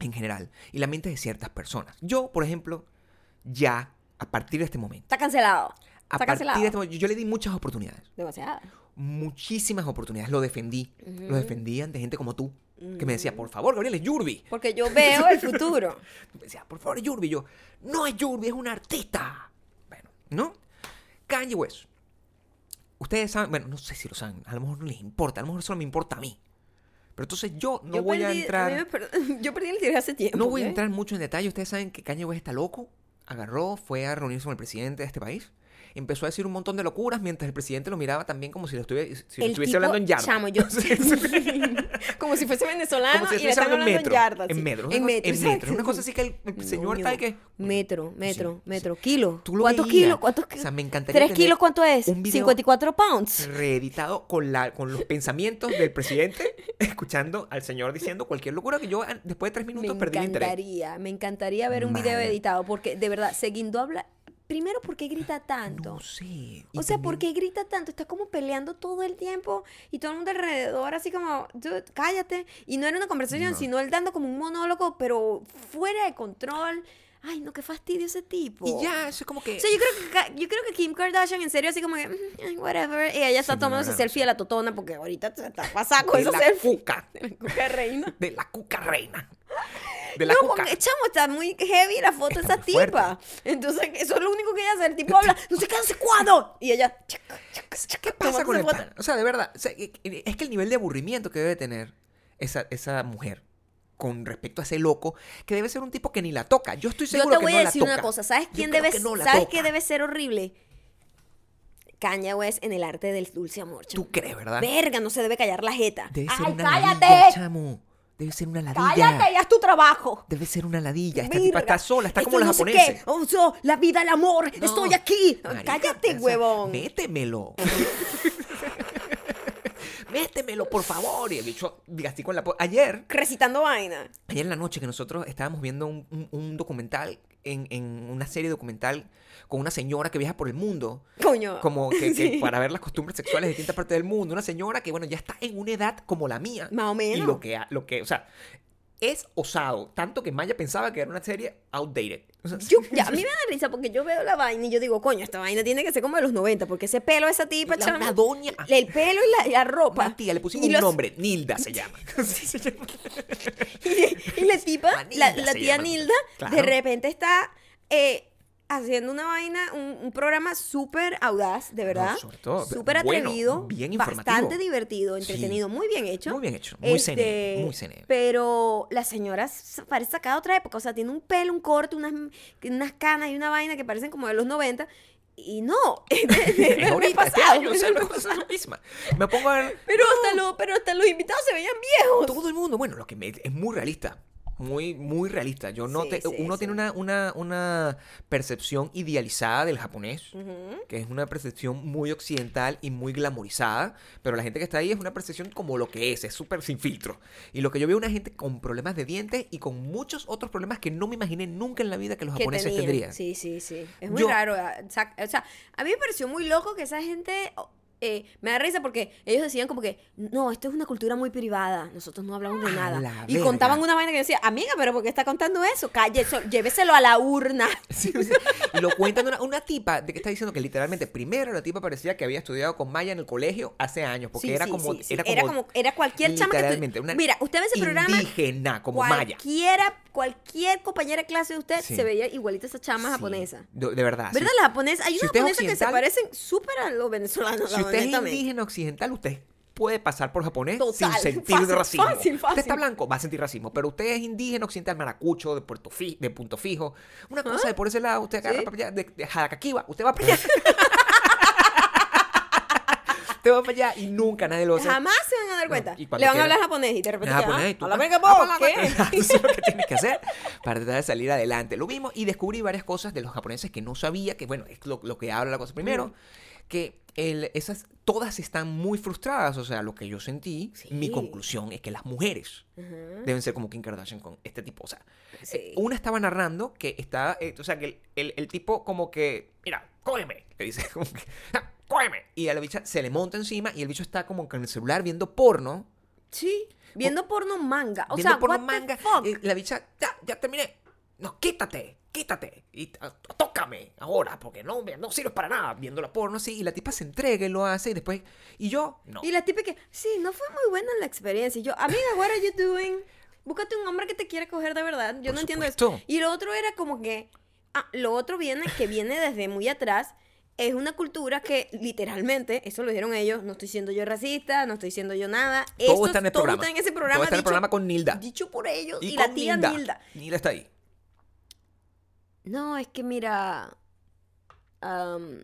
[SPEAKER 2] en general y la mente de ciertas personas. Yo, por ejemplo, ya a partir de este momento.
[SPEAKER 1] Está cancelado.
[SPEAKER 2] A
[SPEAKER 1] Está
[SPEAKER 2] partir
[SPEAKER 1] cancelado.
[SPEAKER 2] de este momento, yo le di muchas oportunidades.
[SPEAKER 1] Demasiado.
[SPEAKER 2] muchísimas oportunidades. Lo defendí. Lo defendí ante gente como tú. Que me decía, por favor, Gabriel, es Yurbi.
[SPEAKER 1] Porque yo veo el futuro.
[SPEAKER 2] Me decía, por favor, es Yurbi. Yo, no es Yurbi, es un artista. Bueno, ¿no? Kanye West. Ustedes saben, bueno, no sé si lo saben. A lo mejor no les importa. A lo mejor solo me importa a mí. Pero entonces yo no
[SPEAKER 1] Yo
[SPEAKER 2] voy a entrar.
[SPEAKER 1] per- yo perdí el interés hace tiempo.
[SPEAKER 2] No voy a
[SPEAKER 1] ¿ok?
[SPEAKER 2] entrar mucho en detalle. Ustedes saben que Kanye West está loco. Agarró, fue a reunirse con el presidente de este país. Empezó a decir un montón de locuras mientras el presidente lo miraba también como si lo estuviera, si estuviese
[SPEAKER 1] tipo-
[SPEAKER 2] hablando en yardas.
[SPEAKER 1] Chamo, yo. como si fuese venezolano
[SPEAKER 2] Como si
[SPEAKER 1] y le están
[SPEAKER 2] hablando en
[SPEAKER 1] en
[SPEAKER 2] metro.
[SPEAKER 1] yardas.
[SPEAKER 2] En metro.
[SPEAKER 1] En metro.
[SPEAKER 2] En metro. Una cosa así que el, el señor
[SPEAKER 1] Coño.
[SPEAKER 2] tal que...
[SPEAKER 1] Metro, metro,
[SPEAKER 2] Sí,
[SPEAKER 1] metro.
[SPEAKER 2] sí.
[SPEAKER 1] Kilo.
[SPEAKER 2] Tú lo
[SPEAKER 1] ¿Cuántos kilos? ¿Cuántos
[SPEAKER 2] O sea, me encantaría
[SPEAKER 1] ¿Tres kilos cuánto es?
[SPEAKER 2] un video-
[SPEAKER 1] 54 pounds.
[SPEAKER 2] reeditado con, la, con los pensamientos del presidente, escuchando al señor diciendo cualquier locura que yo ah, después de tres
[SPEAKER 1] Me
[SPEAKER 2] minutos perdí el interés.
[SPEAKER 1] encantaría, me encantaría ver un video editado porque de verdad, Seguindo habla. Primero, ¿por qué grita tanto?
[SPEAKER 2] No sé. y
[SPEAKER 1] O sea,
[SPEAKER 2] también-
[SPEAKER 1] ¿por qué grita tanto? Está como peleando todo el tiempo y todo el mundo alrededor así como, "Dude, cállate. Y no era una conversación,
[SPEAKER 2] No.
[SPEAKER 1] sino él dando como un monólogo, pero fuera de control. Ay, no, qué fastidio ese tipo.
[SPEAKER 2] Y ya, eso es como que...
[SPEAKER 1] O sea, yo creo que, yo creo que Kim Kardashian en serio así como que, "Mm, whatever. Y ella está
[SPEAKER 2] Sí, no, no,
[SPEAKER 1] selfie de la totona porque ahorita se está pasada con
[SPEAKER 2] la
[SPEAKER 1] selfies.
[SPEAKER 2] cuca.
[SPEAKER 1] De la cuca reina.
[SPEAKER 2] De la cuca reina. De la
[SPEAKER 1] no,
[SPEAKER 2] cuca.
[SPEAKER 1] porque, chamo, está muy heavy la foto de
[SPEAKER 2] Está
[SPEAKER 1] esa
[SPEAKER 2] muy fuerte.
[SPEAKER 1] tipa. Entonces, eso es lo único que ella hace. El tipo habla, no sé qué, no sé cuándo. Y ella, chac, chac, chac,
[SPEAKER 2] ¿Qué pasa con el pan? O sea, de verdad, o sea, e- e- es que el nivel de aburrimiento que debe tener esa, esa mujer con respecto a ese loco, que debe ser un tipo que ni la toca. Yo estoy
[SPEAKER 1] Yo
[SPEAKER 2] seguro
[SPEAKER 1] te
[SPEAKER 2] que
[SPEAKER 1] voy
[SPEAKER 2] no
[SPEAKER 1] a
[SPEAKER 2] la
[SPEAKER 1] decir una
[SPEAKER 2] toca.
[SPEAKER 1] cosa. ¿Sabes
[SPEAKER 2] Yo
[SPEAKER 1] quién debe,
[SPEAKER 2] que no
[SPEAKER 1] ¿sabes
[SPEAKER 2] toca.
[SPEAKER 1] qué debe ser horrible? Kanye West en el arte del dulce amor. chamo.
[SPEAKER 2] ¿Tú crees, verdad?
[SPEAKER 1] Verga, no se debe callar la jeta.
[SPEAKER 2] Debe ser
[SPEAKER 1] ¡Ay,
[SPEAKER 2] una
[SPEAKER 1] cállate!
[SPEAKER 2] ladilla, chamo. Debe ser una ladilla.
[SPEAKER 1] ¡Cállate! ¡Ya es tu trabajo!
[SPEAKER 2] Debe ser una ladilla. Esta tipa está sola, está
[SPEAKER 1] Esto
[SPEAKER 2] como los
[SPEAKER 1] no
[SPEAKER 2] japoneses.
[SPEAKER 1] qué. Oh, so, la vida, el amor.
[SPEAKER 2] No,
[SPEAKER 1] Estoy aquí.
[SPEAKER 2] marica,
[SPEAKER 1] Cállate, huevón.
[SPEAKER 2] Métemelo. métemelo, por favor. Y el bicho, así con la... Ayer,
[SPEAKER 1] Recitando vaina.
[SPEAKER 2] ayer en la noche que nosotros estábamos viendo un, un- un documental en, en una serie documental con una señora que viaja por el mundo,
[SPEAKER 1] Coño.
[SPEAKER 2] como que, que
[SPEAKER 1] Sí.
[SPEAKER 2] para ver las costumbres sexuales de distintas partes del mundo. Una señora que, bueno, ya está en una edad como la mía.
[SPEAKER 1] Más o
[SPEAKER 2] Y
[SPEAKER 1] menos.
[SPEAKER 2] lo que, lo que, o sea, es osado. Tanto que Maya pensaba que era una serie outdated. O sea,
[SPEAKER 1] Yo, ya, a mí me da risa porque yo veo la vaina y yo digo, coño, esta vaina tiene que ser como de los 90, porque ese pelo de esa tipa,
[SPEAKER 2] la, una doña.
[SPEAKER 1] el pelo y la, y la ropa.
[SPEAKER 2] Una tía, le pusimos
[SPEAKER 1] Y
[SPEAKER 2] un
[SPEAKER 1] los-
[SPEAKER 2] nombre. Nilda se llama.
[SPEAKER 1] Y, y la tipa,
[SPEAKER 2] La
[SPEAKER 1] la, la tía
[SPEAKER 2] llama.
[SPEAKER 1] Nilda, de repente está eh, haciendo una vaina, un, un programa súper audaz, de verdad.
[SPEAKER 2] sobre todo,
[SPEAKER 1] Súper
[SPEAKER 2] bueno,
[SPEAKER 1] atrevido,
[SPEAKER 2] bien informativo.
[SPEAKER 1] bastante divertido,
[SPEAKER 2] Sí.
[SPEAKER 1] entretenido, muy bien hecho.
[SPEAKER 2] Muy bien hecho. Muy
[SPEAKER 1] Este,
[SPEAKER 2] cene. Muy cene.
[SPEAKER 1] Pero la señora parece sacada otra época. O sea, tiene un pelo, un corte, unas, unas canas y una vaina que parecen como de los 90. Y no, es
[SPEAKER 2] ahorita, este
[SPEAKER 1] pasado,
[SPEAKER 2] año, o
[SPEAKER 1] es
[SPEAKER 2] sea,
[SPEAKER 1] del
[SPEAKER 2] no
[SPEAKER 1] pasado.
[SPEAKER 2] es la misma. Me pongo a ver
[SPEAKER 1] Pero, hasta lo- pero hasta los invitados se veían viejos.
[SPEAKER 2] todo el mundo. Bueno, lo que me, es muy realista. Muy, muy realista. Yo no
[SPEAKER 1] Sí,
[SPEAKER 2] te-
[SPEAKER 1] sí,
[SPEAKER 2] uno
[SPEAKER 1] sí.
[SPEAKER 2] tiene una, una, una percepción idealizada del japonés. Que es una percepción muy occidental y muy glamorizada, pero la gente que está ahí es una percepción como lo que es, es súper sin filtro. Y lo que yo veo es una gente con problemas de dientes y con muchos otros problemas que no me imaginé nunca en la vida que los
[SPEAKER 1] que
[SPEAKER 2] japoneses tendrían.
[SPEAKER 1] Sí, sí, sí. Es muy
[SPEAKER 2] Yo-
[SPEAKER 1] raro. ah, O sea, a mí me pareció muy loco que esa gente. Eh, me da risa porque ellos decían como que, no, esto es una cultura muy privada, nosotros no hablamos de
[SPEAKER 2] A
[SPEAKER 1] nada.
[SPEAKER 2] la
[SPEAKER 1] Y
[SPEAKER 2] verga.
[SPEAKER 1] contaban una vaina que decía, amiga, pero ¿por qué está contando eso? Calle, eso, lléveselo a la urna.
[SPEAKER 2] Sí. Y lo cuentan una, una tipa de que está diciendo que literalmente, primero la tipa parecía que había estudiado con Maya en el colegio hace años, porque
[SPEAKER 1] Sí,
[SPEAKER 2] era,
[SPEAKER 1] sí,
[SPEAKER 2] como,
[SPEAKER 1] sí, sí.
[SPEAKER 2] era como
[SPEAKER 1] era cualquier chama que
[SPEAKER 2] una
[SPEAKER 1] Mira, usted ve ese programa,
[SPEAKER 2] indígena, como Maya.
[SPEAKER 1] cualquiera, cualquier compañera de clase de usted se veía igualita a esa chama japonesa.
[SPEAKER 2] De, de verdad.
[SPEAKER 1] ¿Verdad?
[SPEAKER 2] Si,
[SPEAKER 1] Las japonesas, hay
[SPEAKER 2] si
[SPEAKER 1] unas japonesas que se parecen súper a los venezolanos,
[SPEAKER 2] si usted es indígena occidental, usted puede pasar por japonés
[SPEAKER 1] Total,
[SPEAKER 2] sin sentir
[SPEAKER 1] fácil,
[SPEAKER 2] racismo.
[SPEAKER 1] fácil,
[SPEAKER 2] Usted
[SPEAKER 1] fácil.
[SPEAKER 2] está blanco, va a sentir racismo. Pero usted es indígena occidental, maracucho, de Puerto Fi- de Punto Fijo. Una cosa de por ese lado, usted agarra.
[SPEAKER 1] Sí.
[SPEAKER 2] para allá, de, de Jaracaquiva, usted va para allá. usted va para allá y nunca nadie lo hacer.
[SPEAKER 1] Jamás se van a dar cuenta.
[SPEAKER 2] y
[SPEAKER 1] Le van a hablar japonés y de repente
[SPEAKER 2] Ah, pues,
[SPEAKER 1] ah,
[SPEAKER 2] eh, tú ah, la-
[SPEAKER 1] ¿qué?
[SPEAKER 2] Eso es lo que tienes que hacer para tratar de salir adelante. Lo mismo y descubrí varias cosas de los japoneses que no sabía, que bueno, es lo, lo que habla la cosa. Primero, que el- esas, todas están muy frustradas. O sea, lo que yo sentí, mi
[SPEAKER 1] Sí.
[SPEAKER 2] conclusión es que las mujeres
[SPEAKER 1] Ujú.
[SPEAKER 2] deben ser como Kim Kardashian con este tipo. O sea,
[SPEAKER 1] Sí.
[SPEAKER 2] eh, una estaba narrando que está, eh, o sea, que el, el- el tipo como que, mira, cógeme, le dice, como que, "Ah, cógeme. Y a la bicha se le monta encima y el bicho está como con el celular viendo porno.
[SPEAKER 1] Sí, viendo porno manga. O
[SPEAKER 2] viendo
[SPEAKER 1] sea,
[SPEAKER 2] porno
[SPEAKER 1] what the
[SPEAKER 2] manga.
[SPEAKER 1] fuck?
[SPEAKER 2] y la bicha, ya, ya terminé. No, quítate, quítate. Y tócame ahora, porque no, no sirves para nada viendo la porno así. Y la tipa se entrega y lo hace y después, y yo, no.
[SPEAKER 1] Y la tipa que, sí, no fue muy buena la experiencia. Y yo, amiga, what are you doing? Búscate un hombre que te quiere coger de verdad. Yo
[SPEAKER 2] Por
[SPEAKER 1] no entiendo
[SPEAKER 2] supuesto.
[SPEAKER 1] eso. Y lo otro era como que, ah, lo otro viene, que viene desde muy atrás. Es una cultura que literalmente, eso lo dijeron ellos, no estoy siendo yo racista, no estoy siendo yo nada.
[SPEAKER 2] Todo
[SPEAKER 1] Esto-
[SPEAKER 2] está en el
[SPEAKER 1] todo
[SPEAKER 2] programa.
[SPEAKER 1] está en ese programa.
[SPEAKER 2] Todo está en el
[SPEAKER 1] dicho-
[SPEAKER 2] programa con Nilda.
[SPEAKER 1] Dicho por ellos y,
[SPEAKER 2] Y,
[SPEAKER 1] la tía
[SPEAKER 2] Nilda.
[SPEAKER 1] Nilda.
[SPEAKER 2] Nilda está ahí.
[SPEAKER 1] No, es que mira, am,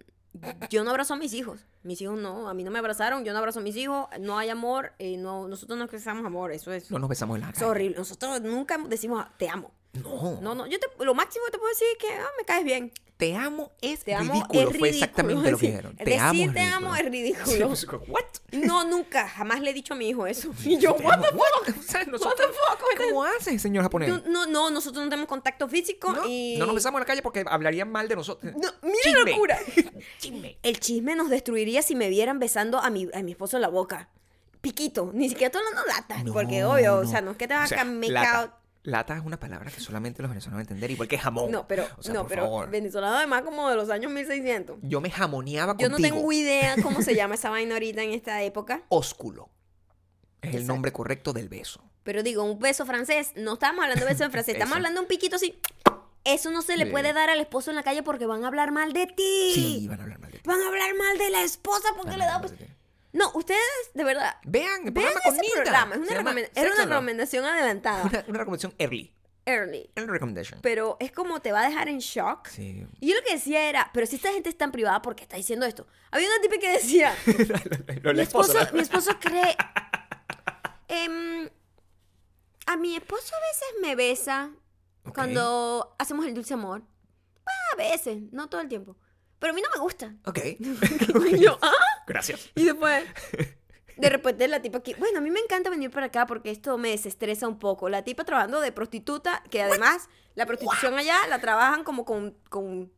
[SPEAKER 1] yo no abrazo a mis hijos. Mis hijos no, a mí no me abrazaron, yo no abrazo a mis hijos, no hay amor, eh, no, nosotros no expresamos amor, eso es,
[SPEAKER 2] No nos besamos en la
[SPEAKER 1] es horrible. Nosotros nunca decimos te amo.
[SPEAKER 2] No.
[SPEAKER 1] No, no, yo te, lo máximo que te puedo decir es que ah, me caes bien.
[SPEAKER 2] Te amo es
[SPEAKER 1] Te amo
[SPEAKER 2] ridículo.
[SPEAKER 1] es
[SPEAKER 2] Fue
[SPEAKER 1] ridículo.
[SPEAKER 2] exactamente lo que dijeron. Te
[SPEAKER 1] Decir
[SPEAKER 2] amo es
[SPEAKER 1] te amo es ridículo.
[SPEAKER 2] Sí, pues, What?
[SPEAKER 1] No, nunca, jamás le he dicho a mi hijo eso. Y yo, what the fuck?
[SPEAKER 2] O sea,
[SPEAKER 1] What the fuck?
[SPEAKER 2] ¿Cómo haces, señor japonés?
[SPEAKER 1] No, no, no, nosotros no tenemos contacto físico
[SPEAKER 2] No,
[SPEAKER 1] y...
[SPEAKER 2] no nos besamos en la calle porque hablarían mal de nosotros.
[SPEAKER 1] No, mira
[SPEAKER 2] Chisme.
[SPEAKER 1] locura.
[SPEAKER 2] Chisme.
[SPEAKER 1] El chisme nos destruiría si me vieran besando a mi, a mi esposo en la boca. Piquito, ni siquiera estoy hablando latas,
[SPEAKER 2] No,
[SPEAKER 1] porque obvio, o sea, no es que te vas
[SPEAKER 2] O sea,
[SPEAKER 1] a
[SPEAKER 2] lata. es una palabra que solamente los venezolanos van a entender, igual que jamón.
[SPEAKER 1] No, pero,
[SPEAKER 2] O sea,
[SPEAKER 1] no, pero
[SPEAKER 2] favor.
[SPEAKER 1] venezolano además como de los años 1600.
[SPEAKER 2] Yo me jamoneaba
[SPEAKER 1] Yo
[SPEAKER 2] contigo.
[SPEAKER 1] no tengo idea cómo se llama esa vaina ahorita en esta época,
[SPEAKER 2] Ósculo. Es el nombre correcto del beso.
[SPEAKER 1] pero digo, un beso francés, no estamos hablando de beso en francés, estamos hablando de un piquito así. Eso no se le puede dar al esposo en la calle porque van a hablar mal de ti.
[SPEAKER 2] Sí, van a hablar mal de ti.
[SPEAKER 1] Van a hablar mal de la esposa porque
[SPEAKER 2] Van
[SPEAKER 1] le da...
[SPEAKER 2] ti.
[SPEAKER 1] No, ustedes, de verdad,
[SPEAKER 2] Vean el
[SPEAKER 1] vean
[SPEAKER 2] programa con
[SPEAKER 1] ese
[SPEAKER 2] Nilda.
[SPEAKER 1] programa. Es
[SPEAKER 2] Se
[SPEAKER 1] una
[SPEAKER 2] llama
[SPEAKER 1] recomen- era una recomendación adelantada.
[SPEAKER 2] Una, una recomendación early.
[SPEAKER 1] Early.
[SPEAKER 2] Early recommendation.
[SPEAKER 1] Pero es como te va a dejar en shock.
[SPEAKER 2] Sí.
[SPEAKER 1] Y yo lo que decía era, pero si esta gente es tan privada, ¿por qué está diciendo esto? Había una tipa que decía,
[SPEAKER 2] Lo-
[SPEAKER 1] mi
[SPEAKER 2] la
[SPEAKER 1] esposo,
[SPEAKER 2] esposa, ¿no?
[SPEAKER 1] mi esposo cree... em, a mi esposo a veces me besa
[SPEAKER 2] Ok.
[SPEAKER 1] cuando hacemos el dulce amor. Ah, A veces, no todo el tiempo. Pero a mí no me gusta.
[SPEAKER 2] Ok.
[SPEAKER 1] Y yo, ¿ah?
[SPEAKER 2] Gracias.
[SPEAKER 1] Y después, De repente la tipa aquí, bueno, a mí me encanta venir para acá porque esto me desestresa un poco. La tipa trabajando de prostituta, que además la prostitución allá la trabajan como con, con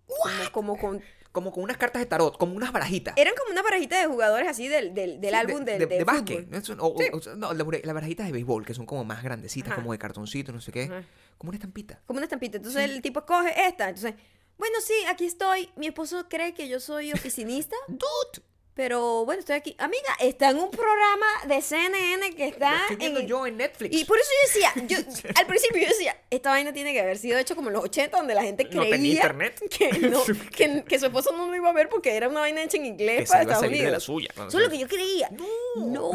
[SPEAKER 1] como, como con
[SPEAKER 2] Como con unas cartas de tarot, como unas barajitas.
[SPEAKER 1] eran como una barajita de jugadores así del, del, del
[SPEAKER 2] Sí,
[SPEAKER 1] álbum
[SPEAKER 2] de, de,
[SPEAKER 1] de
[SPEAKER 2] básquet. ¿no? O-
[SPEAKER 1] Sí.
[SPEAKER 2] o la- las barajitas de béisbol, que son como más grandecitas,
[SPEAKER 1] Ajá.
[SPEAKER 2] como de cartoncito, no sé qué.
[SPEAKER 1] Ajá.
[SPEAKER 2] Como una estampita.
[SPEAKER 1] Como una estampita. Entonces el tipo coge esta. Entonces, bueno, sí, aquí estoy. Mi esposo cree que yo soy oficinista.
[SPEAKER 2] ¡Dude!
[SPEAKER 1] Pero bueno, estoy aquí. Amiga, está en un programa de CNN que está
[SPEAKER 2] Lo estoy viendo
[SPEAKER 1] en.
[SPEAKER 2] yo en Netflix.
[SPEAKER 1] Y por eso yo decía, yo, al principio yo decía, esta vaina tiene que haber sido hecho como en los 80, donde la gente
[SPEAKER 2] No
[SPEAKER 1] creía
[SPEAKER 2] tenía internet.
[SPEAKER 1] Que, no, que, que su esposo no lo iba a ver porque era una vaina hecha en inglés
[SPEAKER 2] Que
[SPEAKER 1] para
[SPEAKER 2] iba a
[SPEAKER 1] Estados
[SPEAKER 2] salir de
[SPEAKER 1] Unidos.
[SPEAKER 2] la suya. cuando
[SPEAKER 1] Eso es lo que yo creía. No,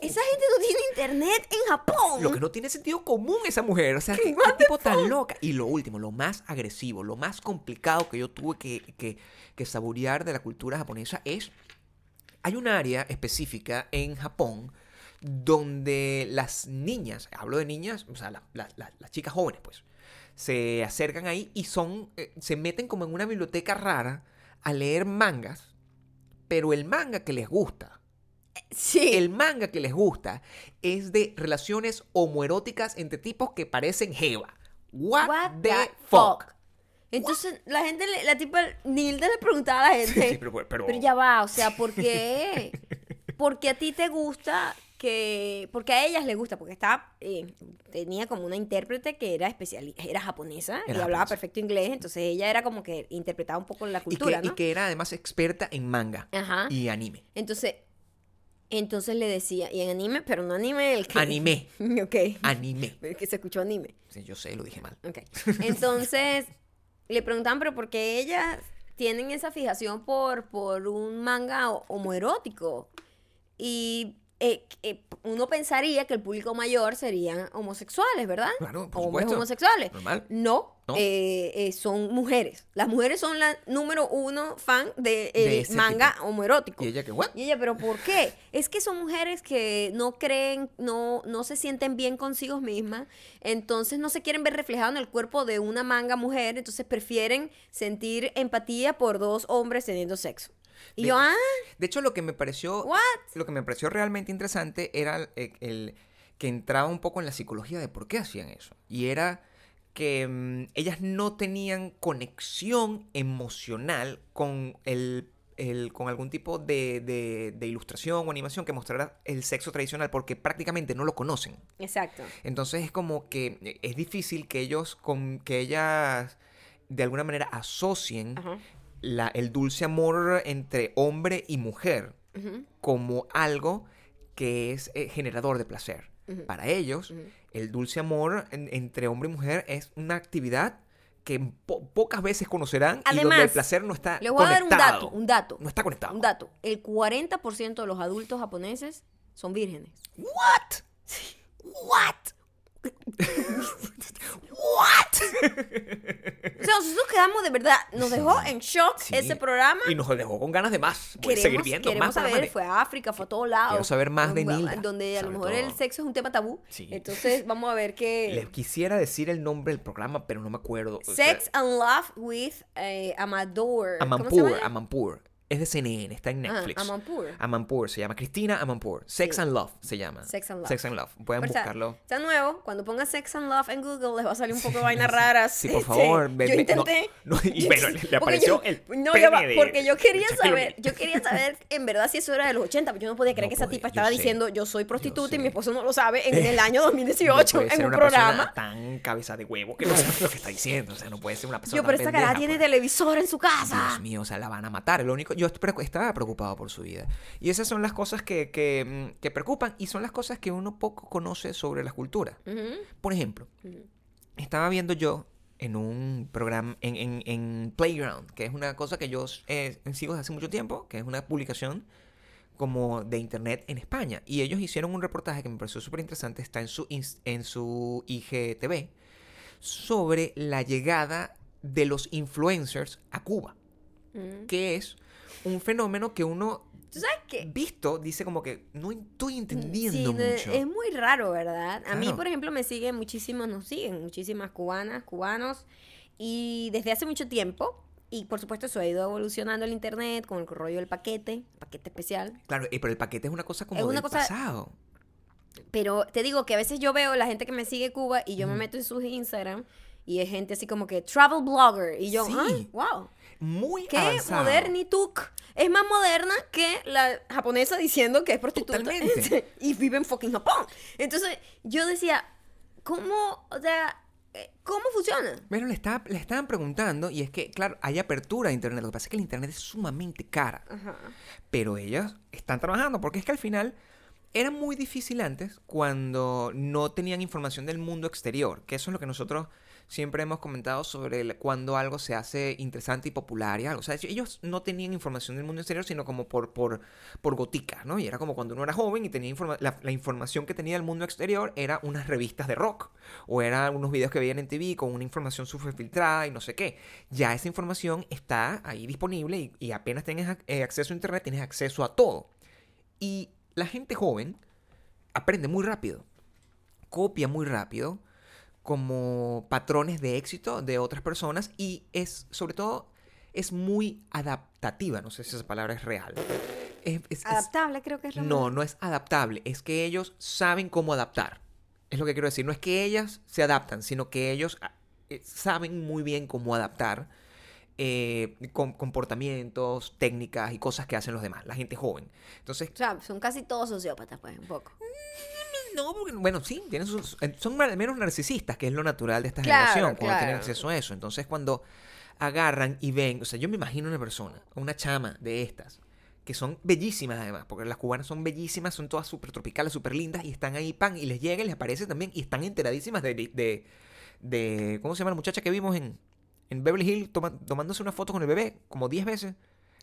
[SPEAKER 1] esa gente no tiene internet en Japón.
[SPEAKER 2] Lo que no tiene sentido común esa mujer. O sea, qué, qué tipo tan loca. Y lo último, lo más agresivo, lo más complicado que yo tuve que, que, que saborear de la cultura japonesa es. Hay un área específica en Japón donde las niñas, hablo de niñas, o sea, la- la- la- las chicas jóvenes, pues, se acercan ahí y son, eh, se meten como en una biblioteca rara a leer mangas, pero el manga que les gusta
[SPEAKER 1] Sí.
[SPEAKER 2] el manga que les gusta es de relaciones homoeróticas entre tipos que parecen Jeva. What,
[SPEAKER 1] What
[SPEAKER 2] the,
[SPEAKER 1] the
[SPEAKER 2] fuck?
[SPEAKER 1] fuck? Entonces, la gente, la tipa, Nilda le preguntaba a la gente,
[SPEAKER 2] Sí, pero, pero-
[SPEAKER 1] pero ya va, o sea, ¿por qué? Porque a ti te gusta que, porque a ellas les gusta, porque estaba, eh, tenía como una intérprete que era especial, era japonesa y hablaba perfecto inglés, entonces ella era como que interpretaba un poco la
[SPEAKER 2] y,
[SPEAKER 1] cultura,
[SPEAKER 2] y que era además experta en manga
[SPEAKER 1] Ajá.
[SPEAKER 2] y anime.
[SPEAKER 1] Entonces, entonces le decía, y en anime, pero no anime el que...
[SPEAKER 2] Anime.
[SPEAKER 1] ok.
[SPEAKER 2] Anime.
[SPEAKER 1] El que se escuchó anime.
[SPEAKER 2] Sí, yo sé, lo dije mal.
[SPEAKER 1] Ok. Entonces, le preguntaban, pero ¿por qué ellas tienen esa fijación por, por un manga ho- homoerótico? Y eh, eh, uno pensaría que el público mayor serían homosexuales, ¿verdad?
[SPEAKER 2] Claro, por
[SPEAKER 1] Hombres
[SPEAKER 2] supuesto.
[SPEAKER 1] homosexuales.
[SPEAKER 2] Normal.
[SPEAKER 1] No,
[SPEAKER 2] No.
[SPEAKER 1] eh, eh, son mujeres. Las mujeres son la número uno fan
[SPEAKER 2] De ese
[SPEAKER 1] manga homoerótico.
[SPEAKER 2] Y ella que, ¿what?
[SPEAKER 1] Y ella, ¿pero por qué? Es que son mujeres que no creen, no, no se sienten bien consigo mismas, entonces no se quieren ver reflejado en el cuerpo de una manga mujer, entonces prefieren sentir empatía por dos hombres teniendo sexo.
[SPEAKER 2] De-
[SPEAKER 1] yo, ah,
[SPEAKER 2] De hecho, lo que me pareció.
[SPEAKER 1] What?
[SPEAKER 2] Lo que me pareció realmente interesante era el, el- que entraba un poco en la psicología de por qué hacían eso. Y era que mm, ellas no tenían conexión emocional con el. el- con algún tipo de, de- de ilustración o animación que mostrara el sexo tradicional porque prácticamente no lo conocen.
[SPEAKER 1] exacto.
[SPEAKER 2] Entonces es como que eh, es difícil que ellos, con, que ellas de alguna manera asocien
[SPEAKER 1] Ajá.
[SPEAKER 2] La, el dulce amor entre hombre y mujer
[SPEAKER 1] Ujú,
[SPEAKER 2] como algo que es eh, generador de placer.
[SPEAKER 1] Ujú.
[SPEAKER 2] Para ellos,
[SPEAKER 1] Ujú.
[SPEAKER 2] el dulce amor en- entre hombre y mujer es una actividad que po- pocas veces conocerán y donde el
[SPEAKER 1] Además,
[SPEAKER 2] placer no está
[SPEAKER 1] Les voy a dar un
[SPEAKER 2] conectado.
[SPEAKER 1] dato, un dato.
[SPEAKER 2] No está conectado.
[SPEAKER 1] Un dato. El 40% de los adultos japoneses son vírgenes.
[SPEAKER 2] What? What? What?
[SPEAKER 1] O sea, nosotros quedamos de verdad, nos dejó en shock
[SPEAKER 2] Sí.
[SPEAKER 1] ese programa.
[SPEAKER 2] Y nos dejó con ganas de más. Voy a
[SPEAKER 1] queremos,
[SPEAKER 2] seguir viendo
[SPEAKER 1] queremos
[SPEAKER 2] más
[SPEAKER 1] saber,
[SPEAKER 2] de-
[SPEAKER 1] fue a África, fue a todos lados.
[SPEAKER 2] Quiero saber más de Nilda,
[SPEAKER 1] Donde a lo mejor el
[SPEAKER 2] todo.
[SPEAKER 1] sexo es un tema tabú.
[SPEAKER 2] Sí.
[SPEAKER 1] Entonces vamos a ver
[SPEAKER 2] Les
[SPEAKER 1] que...
[SPEAKER 2] quisiera decir el nombre del programa, pero no me acuerdo.
[SPEAKER 1] Sex and Love with eh, Amador. ¿Cómo se
[SPEAKER 2] Amanpour? Amanpour. Es de CNN, está en
[SPEAKER 1] Ajá,
[SPEAKER 2] Netflix.
[SPEAKER 1] Amanpour.
[SPEAKER 2] Amanpour se llama. Cristina Amanpour. Sex
[SPEAKER 1] Sí.
[SPEAKER 2] and Love se llama.
[SPEAKER 1] Sex and Love.
[SPEAKER 2] Sex and Love. Pueden
[SPEAKER 1] Pero
[SPEAKER 2] buscarlo.
[SPEAKER 1] Está nuevo. Cuando pongan Sex and Love en Google les va a salir un poco de vainas raras.
[SPEAKER 2] Sí, por
[SPEAKER 1] Este,
[SPEAKER 2] favor. ve-
[SPEAKER 1] yo
[SPEAKER 2] ve- no-
[SPEAKER 1] intenté.
[SPEAKER 2] no, y
[SPEAKER 1] yo-
[SPEAKER 2] bueno, le- apareció
[SPEAKER 1] yo-
[SPEAKER 2] el
[SPEAKER 1] No, va,
[SPEAKER 2] pene de
[SPEAKER 1] porque yo quería saber, yo quería saber en verdad si eso era de los 80, pero yo no podía creer
[SPEAKER 2] No
[SPEAKER 1] que esa tipa
[SPEAKER 2] yo
[SPEAKER 1] estaba diciendo yo soy prostituta y mi esposo no lo sabe en el año
[SPEAKER 2] No
[SPEAKER 1] 2018
[SPEAKER 2] puede ser
[SPEAKER 1] en un
[SPEAKER 2] una
[SPEAKER 1] programa.
[SPEAKER 2] tan cabeza de huevo que no sabe lo que está diciendo. O sea, no puede ser una persona
[SPEAKER 1] Yo, pero esta cara tiene
[SPEAKER 2] pues.
[SPEAKER 1] televisor en su casa.
[SPEAKER 2] Dios mío, o sea, la van a matar. Lo único, yo estaba preocupado por su vida. Y esas son las cosas que, que, mm, que preocupan y son las cosas que uno poco conoce sobre la cultura.
[SPEAKER 1] Ujú,
[SPEAKER 2] Por ejemplo, estaba viendo yo en un programa, en, en- en Playground, que es una cosa que yo eh, sigo desde hace mucho tiempo, que es una publicación como de internet en España. Y ellos hicieron un reportaje que me pareció súper interesante, está en su, en su IGTV, sobre la llegada de los influencers a Cuba,
[SPEAKER 1] Ujú.
[SPEAKER 2] que es un fenómeno que uno
[SPEAKER 1] ¿Tú sabes qué?
[SPEAKER 2] visto dice como que no estoy entendiendo
[SPEAKER 1] Sí, no,
[SPEAKER 2] mucho.
[SPEAKER 1] es muy raro, ¿verdad? A mí, por ejemplo, me siguen muchísimos, nos siguen muchísimas cubanas, cubanos. Y desde hace mucho tiempo y por supuesto eso ha ido evolucionando el internet con el rollo del paquete, paquete especial.
[SPEAKER 2] Claro, eh, pero el paquete es una cosa como
[SPEAKER 1] Es una
[SPEAKER 2] del
[SPEAKER 1] cosa-
[SPEAKER 2] pasado.
[SPEAKER 1] Pero te digo que a veces yo veo la gente que me sigue Cuba y yo me meto en sus Instagram y es gente así como que travel blogger y yo,
[SPEAKER 2] Sí.
[SPEAKER 1] "Ay, wow,
[SPEAKER 2] Muy
[SPEAKER 1] qué
[SPEAKER 2] avanzado.
[SPEAKER 1] modernituk. Es más moderna que la japonesa diciendo que es prostituta
[SPEAKER 2] Totalmente.
[SPEAKER 1] y vive en fucking Japón. Entonces yo decía, ¿cómo, o sea, eh, cómo funciona?
[SPEAKER 2] Bueno, le, estaba- le estaban preguntando, y es que, claro, hay apertura a Internet. Lo que pasa es que el Internet es sumamente cara.
[SPEAKER 1] Ajá.
[SPEAKER 2] Pero ellas están trabajando, porque es que al final era muy difícil antes cuando no tenían información del mundo exterior, que eso es lo que nosotros siempre hemos comentado sobre cuando algo se hace interesante y popular y algo. O sea, ellos no tenían información del mundo exterior, sino como por, por, por goticas, ¿no? Y era como cuando uno era joven y tenía la, información que tenía del mundo exterior era unas revistas de rock, o eran unos videos que veían en TV con una información súper filtrada y no sé qué. Ya esa información está ahí disponible y, apenas tienes eh, acceso a Internet, tienes acceso a todo. Y la gente joven aprende muy rápido, copia muy rápido como patrones de éxito de otras personas y es, sobre todo, es muy adaptativa. No sé si esa palabra es real. Es- es- es-
[SPEAKER 1] Adaptable creo que es la
[SPEAKER 2] no,
[SPEAKER 1] palabra.
[SPEAKER 2] no es adaptable, es que ellos saben cómo adaptar. Es lo que quiero decir. No es que ellas se adaptan, sino que ellos ah, eh, saben muy bien cómo adaptar eh, com- comportamientos, técnicas y cosas que hacen los demás, la gente joven. Entonces,
[SPEAKER 1] O sea, son casi todos sociópatas, pues, un poco.
[SPEAKER 2] No, porque, bueno, sí, tienen sus, eh, son al menos narcisistas, que es lo natural de esta
[SPEAKER 1] Claro,
[SPEAKER 2] generación, cuando tienen acceso a eso. Entonces, cuando agarran y ven, o sea, yo me imagino una persona, una chama de estas, que son bellísimas además, porque las cubanas son bellísimas, son todas súper tropicales, súper lindas, y están ahí, pan, y les llega y les aparece también, y están enteradísimas de, de, de- ¿cómo se llama la muchacha que vimos en, en Beverly Hills toma- tomándose una foto con el bebé, como 10 veces?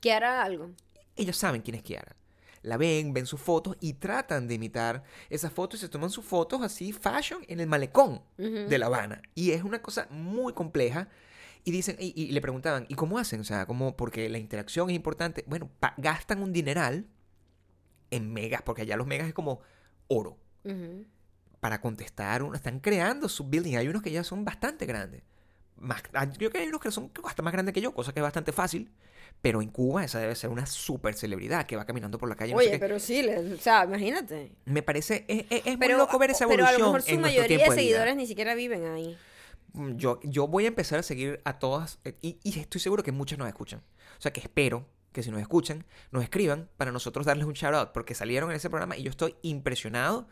[SPEAKER 1] Hará algo.
[SPEAKER 2] ellos saben quién es Kiara. La ven, ven sus fotos y tratan de imitar esas fotos y se toman sus fotos así, fashion, en el malecón de La Habana. Y es una cosa muy compleja. Y dicen, y, y le preguntaban, ¿y cómo hacen? O sea, ¿cómo? Porque la interacción es importante. Bueno, gastan un dineral en megas, porque allá los megas es como oro. Para contestar, uno, están creando su building. Hay unos que ya son bastante grandes. Más, hay- creo que hay unos que son hasta más grandes que yo, cosa que es bastante fácil. Pero en Cuba esa debe ser una super celebridad que va caminando por la calle. no sé
[SPEAKER 1] Oye,
[SPEAKER 2] qué.
[SPEAKER 1] pero sí, le- o sea, imagínate.
[SPEAKER 2] Me parece, es, es- es muy
[SPEAKER 1] Pero,
[SPEAKER 2] loco ver esa
[SPEAKER 1] pero
[SPEAKER 2] evolución
[SPEAKER 1] a lo mejor su mayoría de seguidores ni siquiera viven ahí.
[SPEAKER 2] Mm, Yo, yo voy a empezar a seguir a todas eh, y, y estoy seguro que muchas nos escuchan. O sea que espero que si nos escuchan, nos escriban para nosotros darles un shout out porque salieron en ese programa y yo estoy impresionado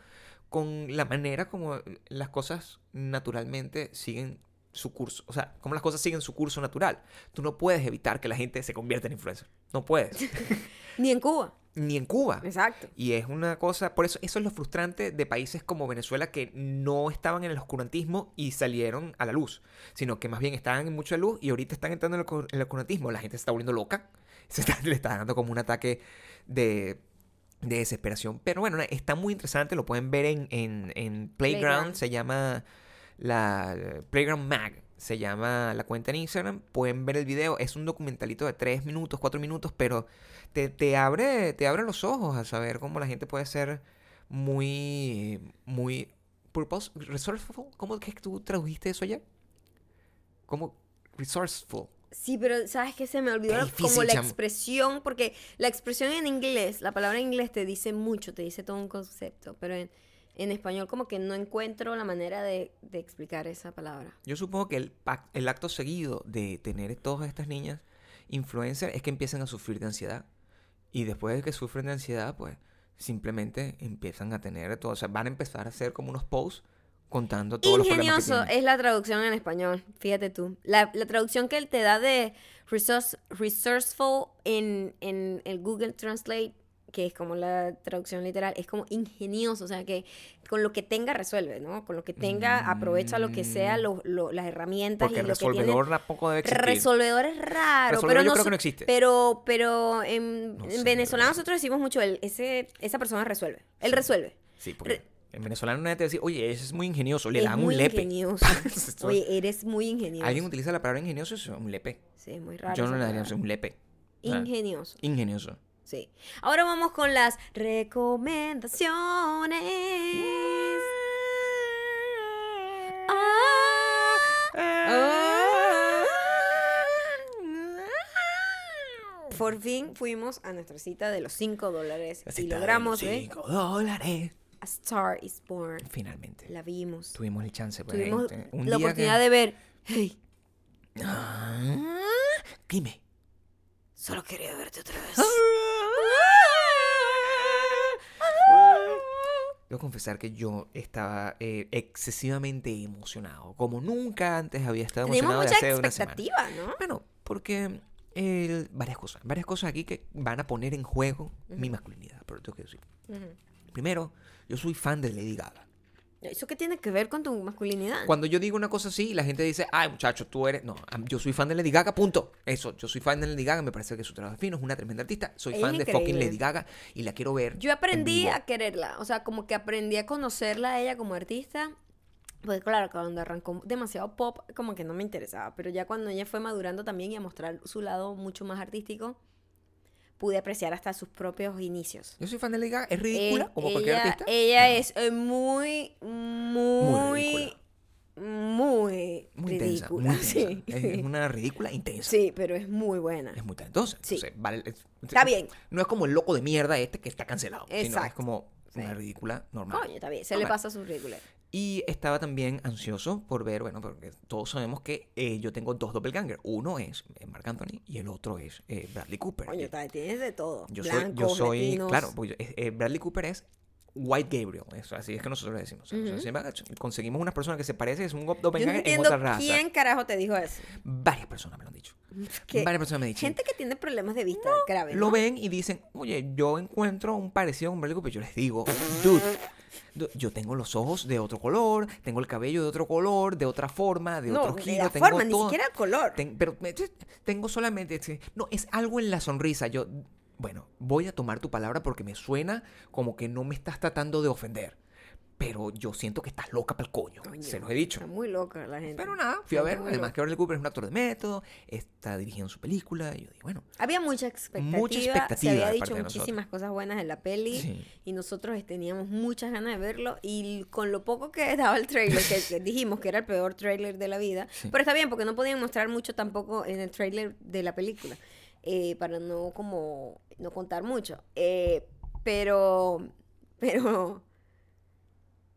[SPEAKER 2] con la manera como las cosas naturalmente siguen su curso. O sea, como las cosas siguen su curso natural. Tú no puedes evitar que la gente se convierta en influencer. No puedes.
[SPEAKER 1] Ni en Cuba.
[SPEAKER 2] Ni en Cuba.
[SPEAKER 1] Exacto.
[SPEAKER 2] Y es una cosa, por eso, eso es lo frustrante de países como Venezuela que no estaban en el oscurantismo y salieron a la luz, sino que más bien estaban en mucha luz y ahorita están entrando en el, en el oscurantismo. La gente se está volviendo loca, se está, le está dando como un ataque de, de desesperación. Pero bueno, está muy interesante, lo pueden ver en, en, en Playground,
[SPEAKER 1] Playground.
[SPEAKER 2] se llama la Playground Mag. Se llama la cuenta en Instagram. Pueden ver el video. Es un documentalito de 3 minutos, 4 minutos, pero te, te abre, te abre los ojos a saber cómo la gente puede ser muy, muy purpose, resourceful. ¿Cómo es que tú tradujiste eso allá? ¿Cómo? Resourceful.
[SPEAKER 1] Sí, pero ¿sabes qué? Se me olvidó
[SPEAKER 2] difícil,
[SPEAKER 1] como la
[SPEAKER 2] chamo.
[SPEAKER 1] expresión, porque la expresión en inglés, la palabra en inglés te dice mucho, te dice todo un concepto, pero en, en español como que no encuentro la manera de, de explicar esa palabra.
[SPEAKER 2] Yo supongo que el, el acto seguido de tener todas estas niñas influencers es que empiezan a sufrir de ansiedad. Y después de que sufren de ansiedad, pues simplemente empiezan a tener todo. O sea, van a empezar a hacer como unos posts contando todos los problemas que
[SPEAKER 1] Ingenioso es la traducción en español, fíjate tú. La, la traducción que él te da de resource, resourceful en, en el Google Translate, que es como la traducción literal, es como ingenioso, o sea que con lo que tenga resuelve, ¿no? Con lo que tenga aprovecha lo que sea,
[SPEAKER 2] Mm.
[SPEAKER 1] lo- lo- las herramientas
[SPEAKER 2] Porque
[SPEAKER 1] y lo que tiene.
[SPEAKER 2] resolvedor tampoco debe existir.
[SPEAKER 1] Resolvedor es raro,
[SPEAKER 2] Resolvedor
[SPEAKER 1] pero
[SPEAKER 2] yo
[SPEAKER 1] no,
[SPEAKER 2] creo que no existe.
[SPEAKER 1] Pero, pero en,
[SPEAKER 2] No
[SPEAKER 1] en venezolano
[SPEAKER 2] pero-
[SPEAKER 1] nosotros decimos mucho, el, ese, esa persona resuelve. Él resuelve.
[SPEAKER 2] Sí, porque en venezolano nadie te dice, oye, ese es muy ingenioso, le
[SPEAKER 1] es
[SPEAKER 2] dan
[SPEAKER 1] muy
[SPEAKER 2] un lepe.
[SPEAKER 1] ingenioso. Oye, eres muy ingenioso.
[SPEAKER 2] Alguien utiliza la palabra ingenioso, es un lepe.
[SPEAKER 1] Sí, es muy raro.
[SPEAKER 2] Yo no le daría un lepe. O sea,
[SPEAKER 1] Ingenioso. Sí. Ahora vamos con las recomendaciones. Ah, ah. por fin fuimos a nuestra cita de los 5 dólares
[SPEAKER 2] La
[SPEAKER 1] y
[SPEAKER 2] cita de
[SPEAKER 1] logramos
[SPEAKER 2] los
[SPEAKER 1] ver
[SPEAKER 2] cinco dólares.
[SPEAKER 1] A Star is Born.
[SPEAKER 2] Finalmente.
[SPEAKER 1] La vimos.
[SPEAKER 2] Tuvimos el chance. pues,
[SPEAKER 1] Tuvimos
[SPEAKER 2] eh, un
[SPEAKER 1] la
[SPEAKER 2] día
[SPEAKER 1] oportunidad
[SPEAKER 2] que-
[SPEAKER 1] de ver. Hey,
[SPEAKER 2] Ah, Dime.
[SPEAKER 1] solo quería verte otra vez.
[SPEAKER 2] Debo confesar que yo estaba eh, excesivamente emocionado, como nunca antes había estado emocionado de
[SPEAKER 1] mucha
[SPEAKER 2] hace una semana.
[SPEAKER 1] ¿no?
[SPEAKER 2] Bueno, porque eh, varias cosas, varias cosas aquí que van a poner en juego mi masculinidad, pero tengo que decir. Primero, yo soy fan de Lady Gaga.
[SPEAKER 1] ¿Eso qué tiene que ver con tu masculinidad?
[SPEAKER 2] Cuando yo digo una cosa así, la gente dice, ay muchacho, tú eres... No, yo soy fan de Lady Gaga, punto. Eso, yo soy fan de Lady Gaga, me parece que su trabajo es fino, es una tremenda artista. Soy
[SPEAKER 1] Ella
[SPEAKER 2] fan de fucking. Lady Gaga y la quiero ver.
[SPEAKER 1] Yo aprendí a quererla, o sea, como que aprendí a conocerla a ella como artista. Pues claro, cuando arrancó demasiado pop, como que no me interesaba, pero ya cuando ella fue madurando también y a mostrar su lado mucho más artístico, pude apreciar hasta sus propios inicios.
[SPEAKER 2] Yo soy fan de Lady Gaga, es ridícula,
[SPEAKER 1] Eh,
[SPEAKER 2] como cualquier artista.
[SPEAKER 1] Ella es eh, muy, muy,
[SPEAKER 2] ridícula.
[SPEAKER 1] muy,
[SPEAKER 2] muy intensa,
[SPEAKER 1] ridícula.
[SPEAKER 2] muy intensa.
[SPEAKER 1] sí.
[SPEAKER 2] Es, es una ridícula intensa.
[SPEAKER 1] Sí, pero es muy buena.
[SPEAKER 2] Es muy talentosa.
[SPEAKER 1] Sí.
[SPEAKER 2] Entonces, vale, es-
[SPEAKER 1] Está bien.
[SPEAKER 2] No es como el loco de mierda este que está cancelado. Sino es
[SPEAKER 1] Exacto.
[SPEAKER 2] como una ridícula normal.
[SPEAKER 1] Coño, está bien, se le pasa su ridícula.
[SPEAKER 2] Y estaba también ansioso por ver, bueno, porque todos sabemos que eh, yo tengo dos doppelganger. Uno es eh, Marc Anthony y el otro es eh, Bradley Cooper.
[SPEAKER 1] Coño, tienes de todo.
[SPEAKER 2] yo soy, yo soy claro, pues, eh, Bradley Cooper es White Gabriel, eso, así es que nosotros le decimos. Conseguimos una persona que se parece, es un
[SPEAKER 1] Yo no
[SPEAKER 2] doppelganger en otra raza.
[SPEAKER 1] quién carajo te dijo eso.
[SPEAKER 2] Varias personas me lo han dicho.
[SPEAKER 1] Que
[SPEAKER 2] Varias personas me han dicho.
[SPEAKER 1] gente que tiene problemas de vista grave.
[SPEAKER 2] lo
[SPEAKER 1] ¿no?
[SPEAKER 2] ven y dicen, oye, yo encuentro un parecido con Bradley Cooper. Yo les digo, dude, du- yo tengo los ojos de otro color, tengo el cabello de otro color, de otra forma, de
[SPEAKER 1] no,
[SPEAKER 2] otro
[SPEAKER 1] de
[SPEAKER 2] giro,
[SPEAKER 1] la
[SPEAKER 2] tengo
[SPEAKER 1] forma, ni siquiera el color.
[SPEAKER 2] Ten- pero tengo solamente, no, es algo en la sonrisa. Yo, bueno, voy a tomar tu palabra porque me suena como que no me estás tratando de ofender. Pero yo siento que estás loca para el coño. Se los he dicho.
[SPEAKER 1] Está muy loca la gente.
[SPEAKER 2] Pero nada, fui a ver. Además que Bradley Cooper es un actor de método, está dirigiendo su película. Y yo dije, bueno,
[SPEAKER 1] Había mucha expectativa.
[SPEAKER 2] Mucha
[SPEAKER 1] Se
[SPEAKER 2] expectativa
[SPEAKER 1] había
[SPEAKER 2] de
[SPEAKER 1] dicho
[SPEAKER 2] de
[SPEAKER 1] muchísimas cosas buenas en la peli.
[SPEAKER 2] Sí.
[SPEAKER 1] Y nosotros teníamos muchas ganas de verlo. Y con lo poco que daba el trailer, que, que dijimos que era el peor trailer de la vida.
[SPEAKER 2] Sí.
[SPEAKER 1] Pero está bien, porque no podían mostrar mucho tampoco en el trailer de la película. eh, para no como no contar mucho. Eh, pero. Pero.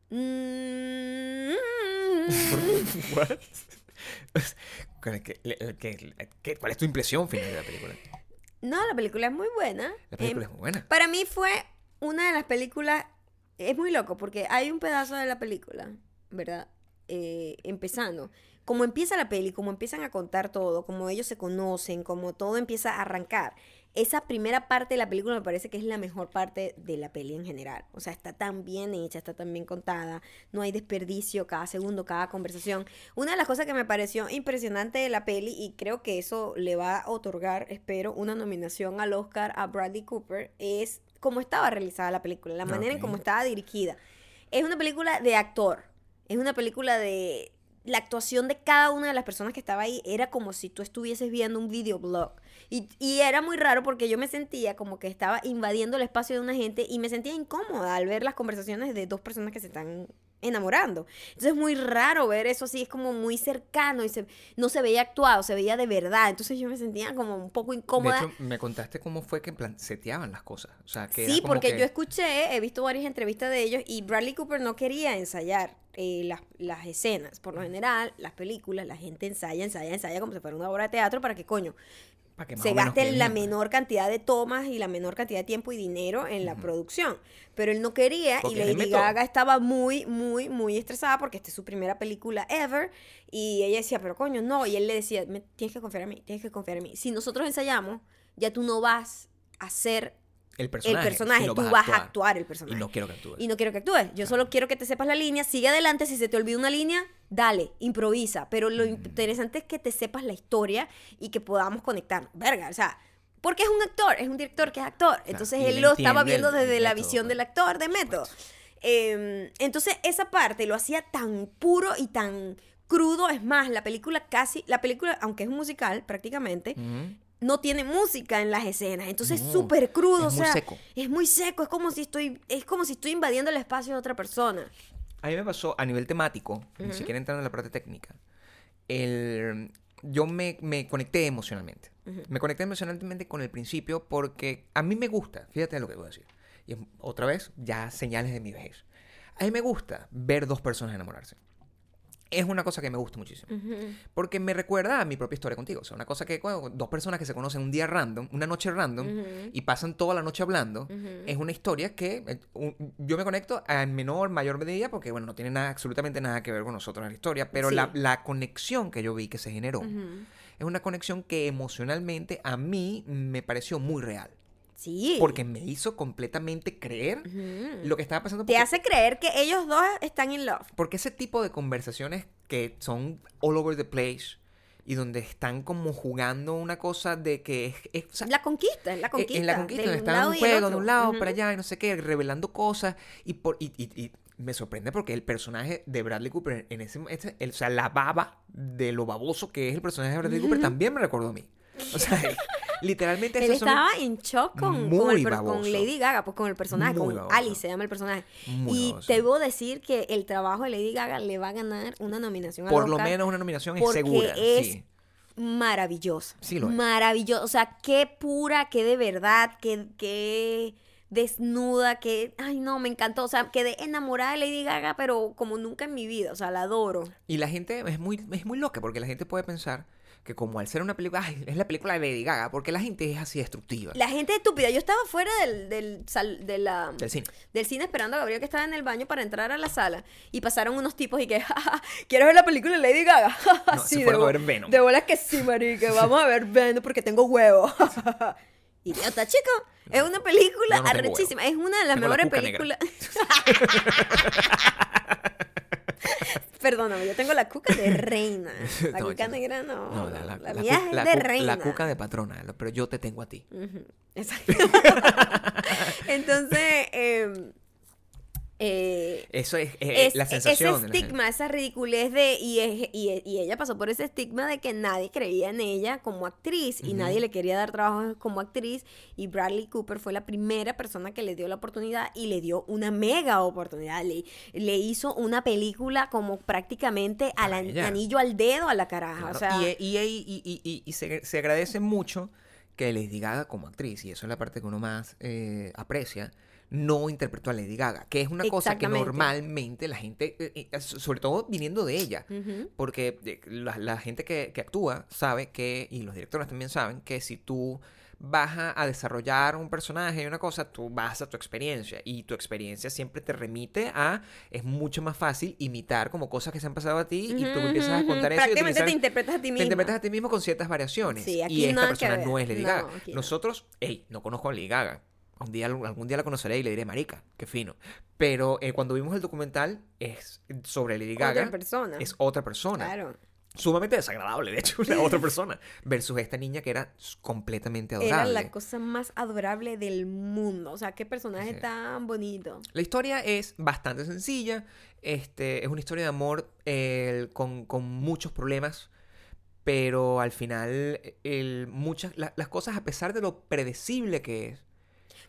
[SPEAKER 1] Mm,
[SPEAKER 2] What? ¿Cuál es- qué- qué- qué- ¿Cuál es tu impresión final de la película?
[SPEAKER 1] no, la película es muy buena.
[SPEAKER 2] La película
[SPEAKER 1] Em,
[SPEAKER 2] es muy buena.
[SPEAKER 1] Para mí fue una de las películas. Es muy loco porque hay un pedazo de la película, ¿verdad? Eh, empezando. Como empieza la peli, como empiezan a contar todo, como ellos se conocen, como todo empieza a arrancar. Esa primera parte de la película me parece que es la mejor parte de la peli en general. O sea, está tan bien hecha, está tan bien contada, no hay desperdicio cada segundo, cada conversación. Una de las cosas que me pareció impresionante de la peli, y creo que eso le va a otorgar, espero, una nominación al Oscar a Bradley Cooper, es cómo estaba realizada la película, la manera en cómo estaba dirigida. Es una película de actor, es una película de... La actuación de cada una de las personas que estaba ahí era como si tú estuvieses viendo un videoblog. Y, y era muy raro porque yo me sentía como que estaba invadiendo el espacio de una gente y me sentía incómoda al ver las conversaciones de dos personas que se están enamorando. Entonces es muy raro ver eso así, es como muy cercano y se, no se veía actuado, se veía de verdad. Entonces yo me sentía como un poco incómoda.
[SPEAKER 2] De hecho, me contaste cómo fue que seteaban las cosas. O sea, que
[SPEAKER 1] Sí, porque
[SPEAKER 2] que-
[SPEAKER 1] yo escuché, he visto varias entrevistas de ellos y Bradley Cooper no quería ensayar eh, las, las escenas. Por lo general, las películas, la gente ensaya, ensaya, ensaya como si fuera una obra de teatro para que, coño,
[SPEAKER 2] que
[SPEAKER 1] se gaste la
[SPEAKER 2] pues.
[SPEAKER 1] menor cantidad de tomas y la menor cantidad de tiempo y dinero en la producción. Pero él no quería
[SPEAKER 2] Porque
[SPEAKER 1] y Lady. Gaga estaba muy, muy, muy estresada porque esta es su primera película ever. Y ella decía, pero coño, no. Y él le decía, "Me- tienes que confiar en mí, tienes que confiar en mí. Si nosotros ensayamos, ya tú no vas a ser
[SPEAKER 2] El personaje.
[SPEAKER 1] el personaje,
[SPEAKER 2] sino
[SPEAKER 1] tú vas a actuar el personaje.
[SPEAKER 2] Y no quiero que actúes.
[SPEAKER 1] Y no quiero que actúes. Yo solo quiero que te sepas la línea. Sigue adelante. Si se te olvida una línea, dale, improvisa. Pero
[SPEAKER 2] Mm.
[SPEAKER 1] lo interesante es que te sepas la historia y que podamos conectar. Verga, o sea, porque es un actor, es un director que es actor. Entonces él
[SPEAKER 2] él
[SPEAKER 1] lo estaba viendo desde la visión
[SPEAKER 2] pues.
[SPEAKER 1] del actor, de método. Eh, entonces esa parte lo hacía tan puro y tan crudo. Es más, la película casi, la película, aunque es un musical prácticamente. No tiene música en las escenas. Entonces
[SPEAKER 2] No,
[SPEAKER 1] es súper crudo.
[SPEAKER 2] es
[SPEAKER 1] o
[SPEAKER 2] muy
[SPEAKER 1] sea,
[SPEAKER 2] seco.
[SPEAKER 1] es muy seco. Es como si estoy, es como si estoy invadiendo el espacio de otra persona.
[SPEAKER 2] A mí me pasó a nivel temático, ni
[SPEAKER 1] Ujú.
[SPEAKER 2] siquiera entrando en la parte técnica. El, yo me, me conecté emocionalmente. Me conecté emocionalmente con el principio porque a mí me gusta, fíjate lo que voy a decir. Y otra vez, ya señales de mi vejez. A mí me gusta ver dos personas enamorarse. Es una cosa que me gusta muchísimo. Porque me recuerda a mi propia historia contigo. O sea, una cosa que cuando dos personas que se conocen un día random, una noche random, y pasan toda la noche hablando, es una historia que eh, un- yo me conecto en menor, mayor medida, porque, bueno, no tiene nada, absolutamente nada que ver con nosotros en la historia, pero
[SPEAKER 1] Sí.
[SPEAKER 2] la, la conexión que yo vi que se generó es una conexión que emocionalmente a mí me pareció muy real.
[SPEAKER 1] Sí.
[SPEAKER 2] Porque me hizo completamente creer
[SPEAKER 1] Ujú.
[SPEAKER 2] lo que estaba pasando.
[SPEAKER 1] Te
[SPEAKER 2] porque-
[SPEAKER 1] hace creer que ellos dos están in love.
[SPEAKER 2] porque ese tipo de conversaciones que son all over the place y donde están como jugando una cosa de que es... es- o sea,
[SPEAKER 1] La conquista, es la conquista.
[SPEAKER 2] en la conquista,
[SPEAKER 1] de
[SPEAKER 2] donde están en un juego, de un lado
[SPEAKER 1] Ujú.
[SPEAKER 2] para allá y no sé qué, revelando cosas. Y, por, y, y- y me sorprende porque el personaje de Bradley Cooper, en ese, ese- el- o sea, la baba de lo baboso que es el personaje de Bradley Cooper también me recordó a mí. O sea, literalmente
[SPEAKER 1] Él
[SPEAKER 2] son-
[SPEAKER 1] estaba en shock con, con, el con. Lady Gaga, pues con el personaje,
[SPEAKER 2] Muy
[SPEAKER 1] con
[SPEAKER 2] baboso.
[SPEAKER 1] Alice se llama el personaje.
[SPEAKER 2] Muy
[SPEAKER 1] y
[SPEAKER 2] baboso.
[SPEAKER 1] te debo decir que el trabajo de Lady Gaga le va a ganar una nominación al
[SPEAKER 2] Por lo menos una nominación es segura.
[SPEAKER 1] es
[SPEAKER 2] sí.
[SPEAKER 1] maravilloso.
[SPEAKER 2] Sí lo es.
[SPEAKER 1] Maravilloso. O sea, qué pura, qué de verdad, qué, qué desnuda, qué... Ay, no, me encantó. O sea, quedé enamorada de Lady Gaga, pero como nunca en mi vida. O sea, la adoro.
[SPEAKER 2] Y la gente es muy, es muy loca porque la gente puede pensar que como al ser una película, ay, es la película de Lady Gaga, porque la gente es así destructiva.
[SPEAKER 1] La gente estúpida. Yo estaba fuera del, del, sal- de la,
[SPEAKER 2] Del cine.
[SPEAKER 1] del cine esperando a Gabriel que estaba en el baño para entrar a la sala y pasaron unos tipos y que, "Ja, ja, ¿quieres ver la película de Lady Gaga?
[SPEAKER 2] No, se fueron
[SPEAKER 1] de,
[SPEAKER 2] a ver Venom.
[SPEAKER 1] de bolas que sí, marica, vamos a ver Venom porque tengo huevo. Idiota, chico. Es una película
[SPEAKER 2] no
[SPEAKER 1] arrechísima. Es una de las
[SPEAKER 2] Tengo
[SPEAKER 1] mejores películas. Perdóname, yo tengo la cuca de reina. La
[SPEAKER 2] No,
[SPEAKER 1] cuca
[SPEAKER 2] yo-
[SPEAKER 1] negra no.
[SPEAKER 2] No, la, la-
[SPEAKER 1] la
[SPEAKER 2] la
[SPEAKER 1] mía
[SPEAKER 2] cu-
[SPEAKER 1] es de
[SPEAKER 2] cu-
[SPEAKER 1] reina.
[SPEAKER 2] La cuca de patrona, pero yo te tengo a ti.
[SPEAKER 1] Exacto. Entonces, eh, eh,
[SPEAKER 2] Eso es, eh,
[SPEAKER 1] es-
[SPEAKER 2] la sensación.
[SPEAKER 1] ese estigma, esa ridiculez de y, es- y, y ella pasó por ese estigma de que nadie creía en ella como actriz y nadie le quería dar trabajo como actriz y Bradley Cooper fue la primera persona que le dio la oportunidad y le dio una mega oportunidad le, le hizo una película como prácticamente al an- anillo al dedo a la caraja
[SPEAKER 2] Claro,
[SPEAKER 1] o sea
[SPEAKER 2] y, y, y- y- se, se agradece mucho que Lady Gaga como actriz, y eso es la parte que uno más eh, aprecia, no interpretó a Lady Gaga, que es una cosa que normalmente la gente, eh, eh, sobre todo viniendo de ella, porque eh, la, la gente que, que actúa sabe que, y los directores también saben, que si tú vas a, desarrollar un personaje y una cosa, tú vas a tu experiencia y tu experiencia siempre te remite a, es mucho más fácil imitar como cosas que se han pasado a ti y tú empiezas a contar eso. y
[SPEAKER 1] prácticamente
[SPEAKER 2] utilizar-
[SPEAKER 1] te interpretas a ti
[SPEAKER 2] te
[SPEAKER 1] mismo
[SPEAKER 2] interpretas a ti mismo con ciertas variaciones.
[SPEAKER 1] Sí, aquí
[SPEAKER 2] y esta persona no es Lady
[SPEAKER 1] No,
[SPEAKER 2] Gaga. Nosotros, hey, no conozco a Lady Gaga. Un día, algún día la conoceré y le diré, marica, qué fino. Pero eh, cuando vimos el documental es sobre Lady Gaga.
[SPEAKER 1] otra persona
[SPEAKER 2] Es otra persona.
[SPEAKER 1] claro
[SPEAKER 2] Sumamente desagradable, de hecho, la otra persona. Versus esta niña que era completamente
[SPEAKER 1] Era
[SPEAKER 2] adorable.
[SPEAKER 1] la cosa más adorable del mundo. O sea, qué personaje
[SPEAKER 2] Sí.
[SPEAKER 1] tan bonito.
[SPEAKER 2] La historia es bastante sencilla. Este, es una historia de amor eh, con, con muchos problemas. Pero al final, el, muchas, la- las cosas, a pesar de lo predecible que es,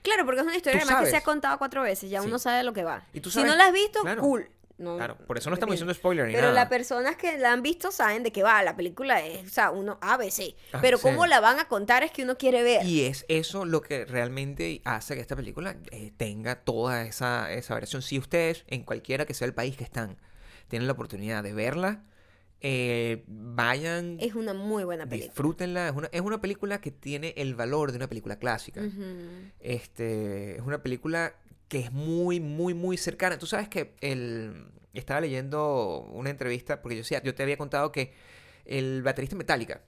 [SPEAKER 1] Claro, porque es una historia además que se ha contado cuatro veces. Ya
[SPEAKER 2] Sí.
[SPEAKER 1] uno sabe de lo que va.
[SPEAKER 2] Y tú
[SPEAKER 1] si no la has visto,
[SPEAKER 2] claro.
[SPEAKER 1] cool. No,
[SPEAKER 2] claro, por eso no estamos diciendo spoiler ni
[SPEAKER 1] Pero
[SPEAKER 2] nada.
[SPEAKER 1] las personas que la han visto saben de qué va. La película es, o sea, uno ABC.
[SPEAKER 2] Ah,
[SPEAKER 1] Pero
[SPEAKER 2] sí.
[SPEAKER 1] cómo la van a contar es que uno quiere ver.
[SPEAKER 2] Y es eso lo que realmente hace que esta película eh, tenga toda esa, esa variación. Si ustedes, en cualquiera que sea el país que están, tienen la oportunidad de verla, eh, vayan,
[SPEAKER 1] Es una muy buena película.
[SPEAKER 2] disfrútenla. Es una, es una película que tiene el valor de una película clásica. Este, es una película que es muy, muy, muy cercana. Tú sabes que el, estaba leyendo una entrevista, porque yo, decía- yo te había contado que el baterista Metallica.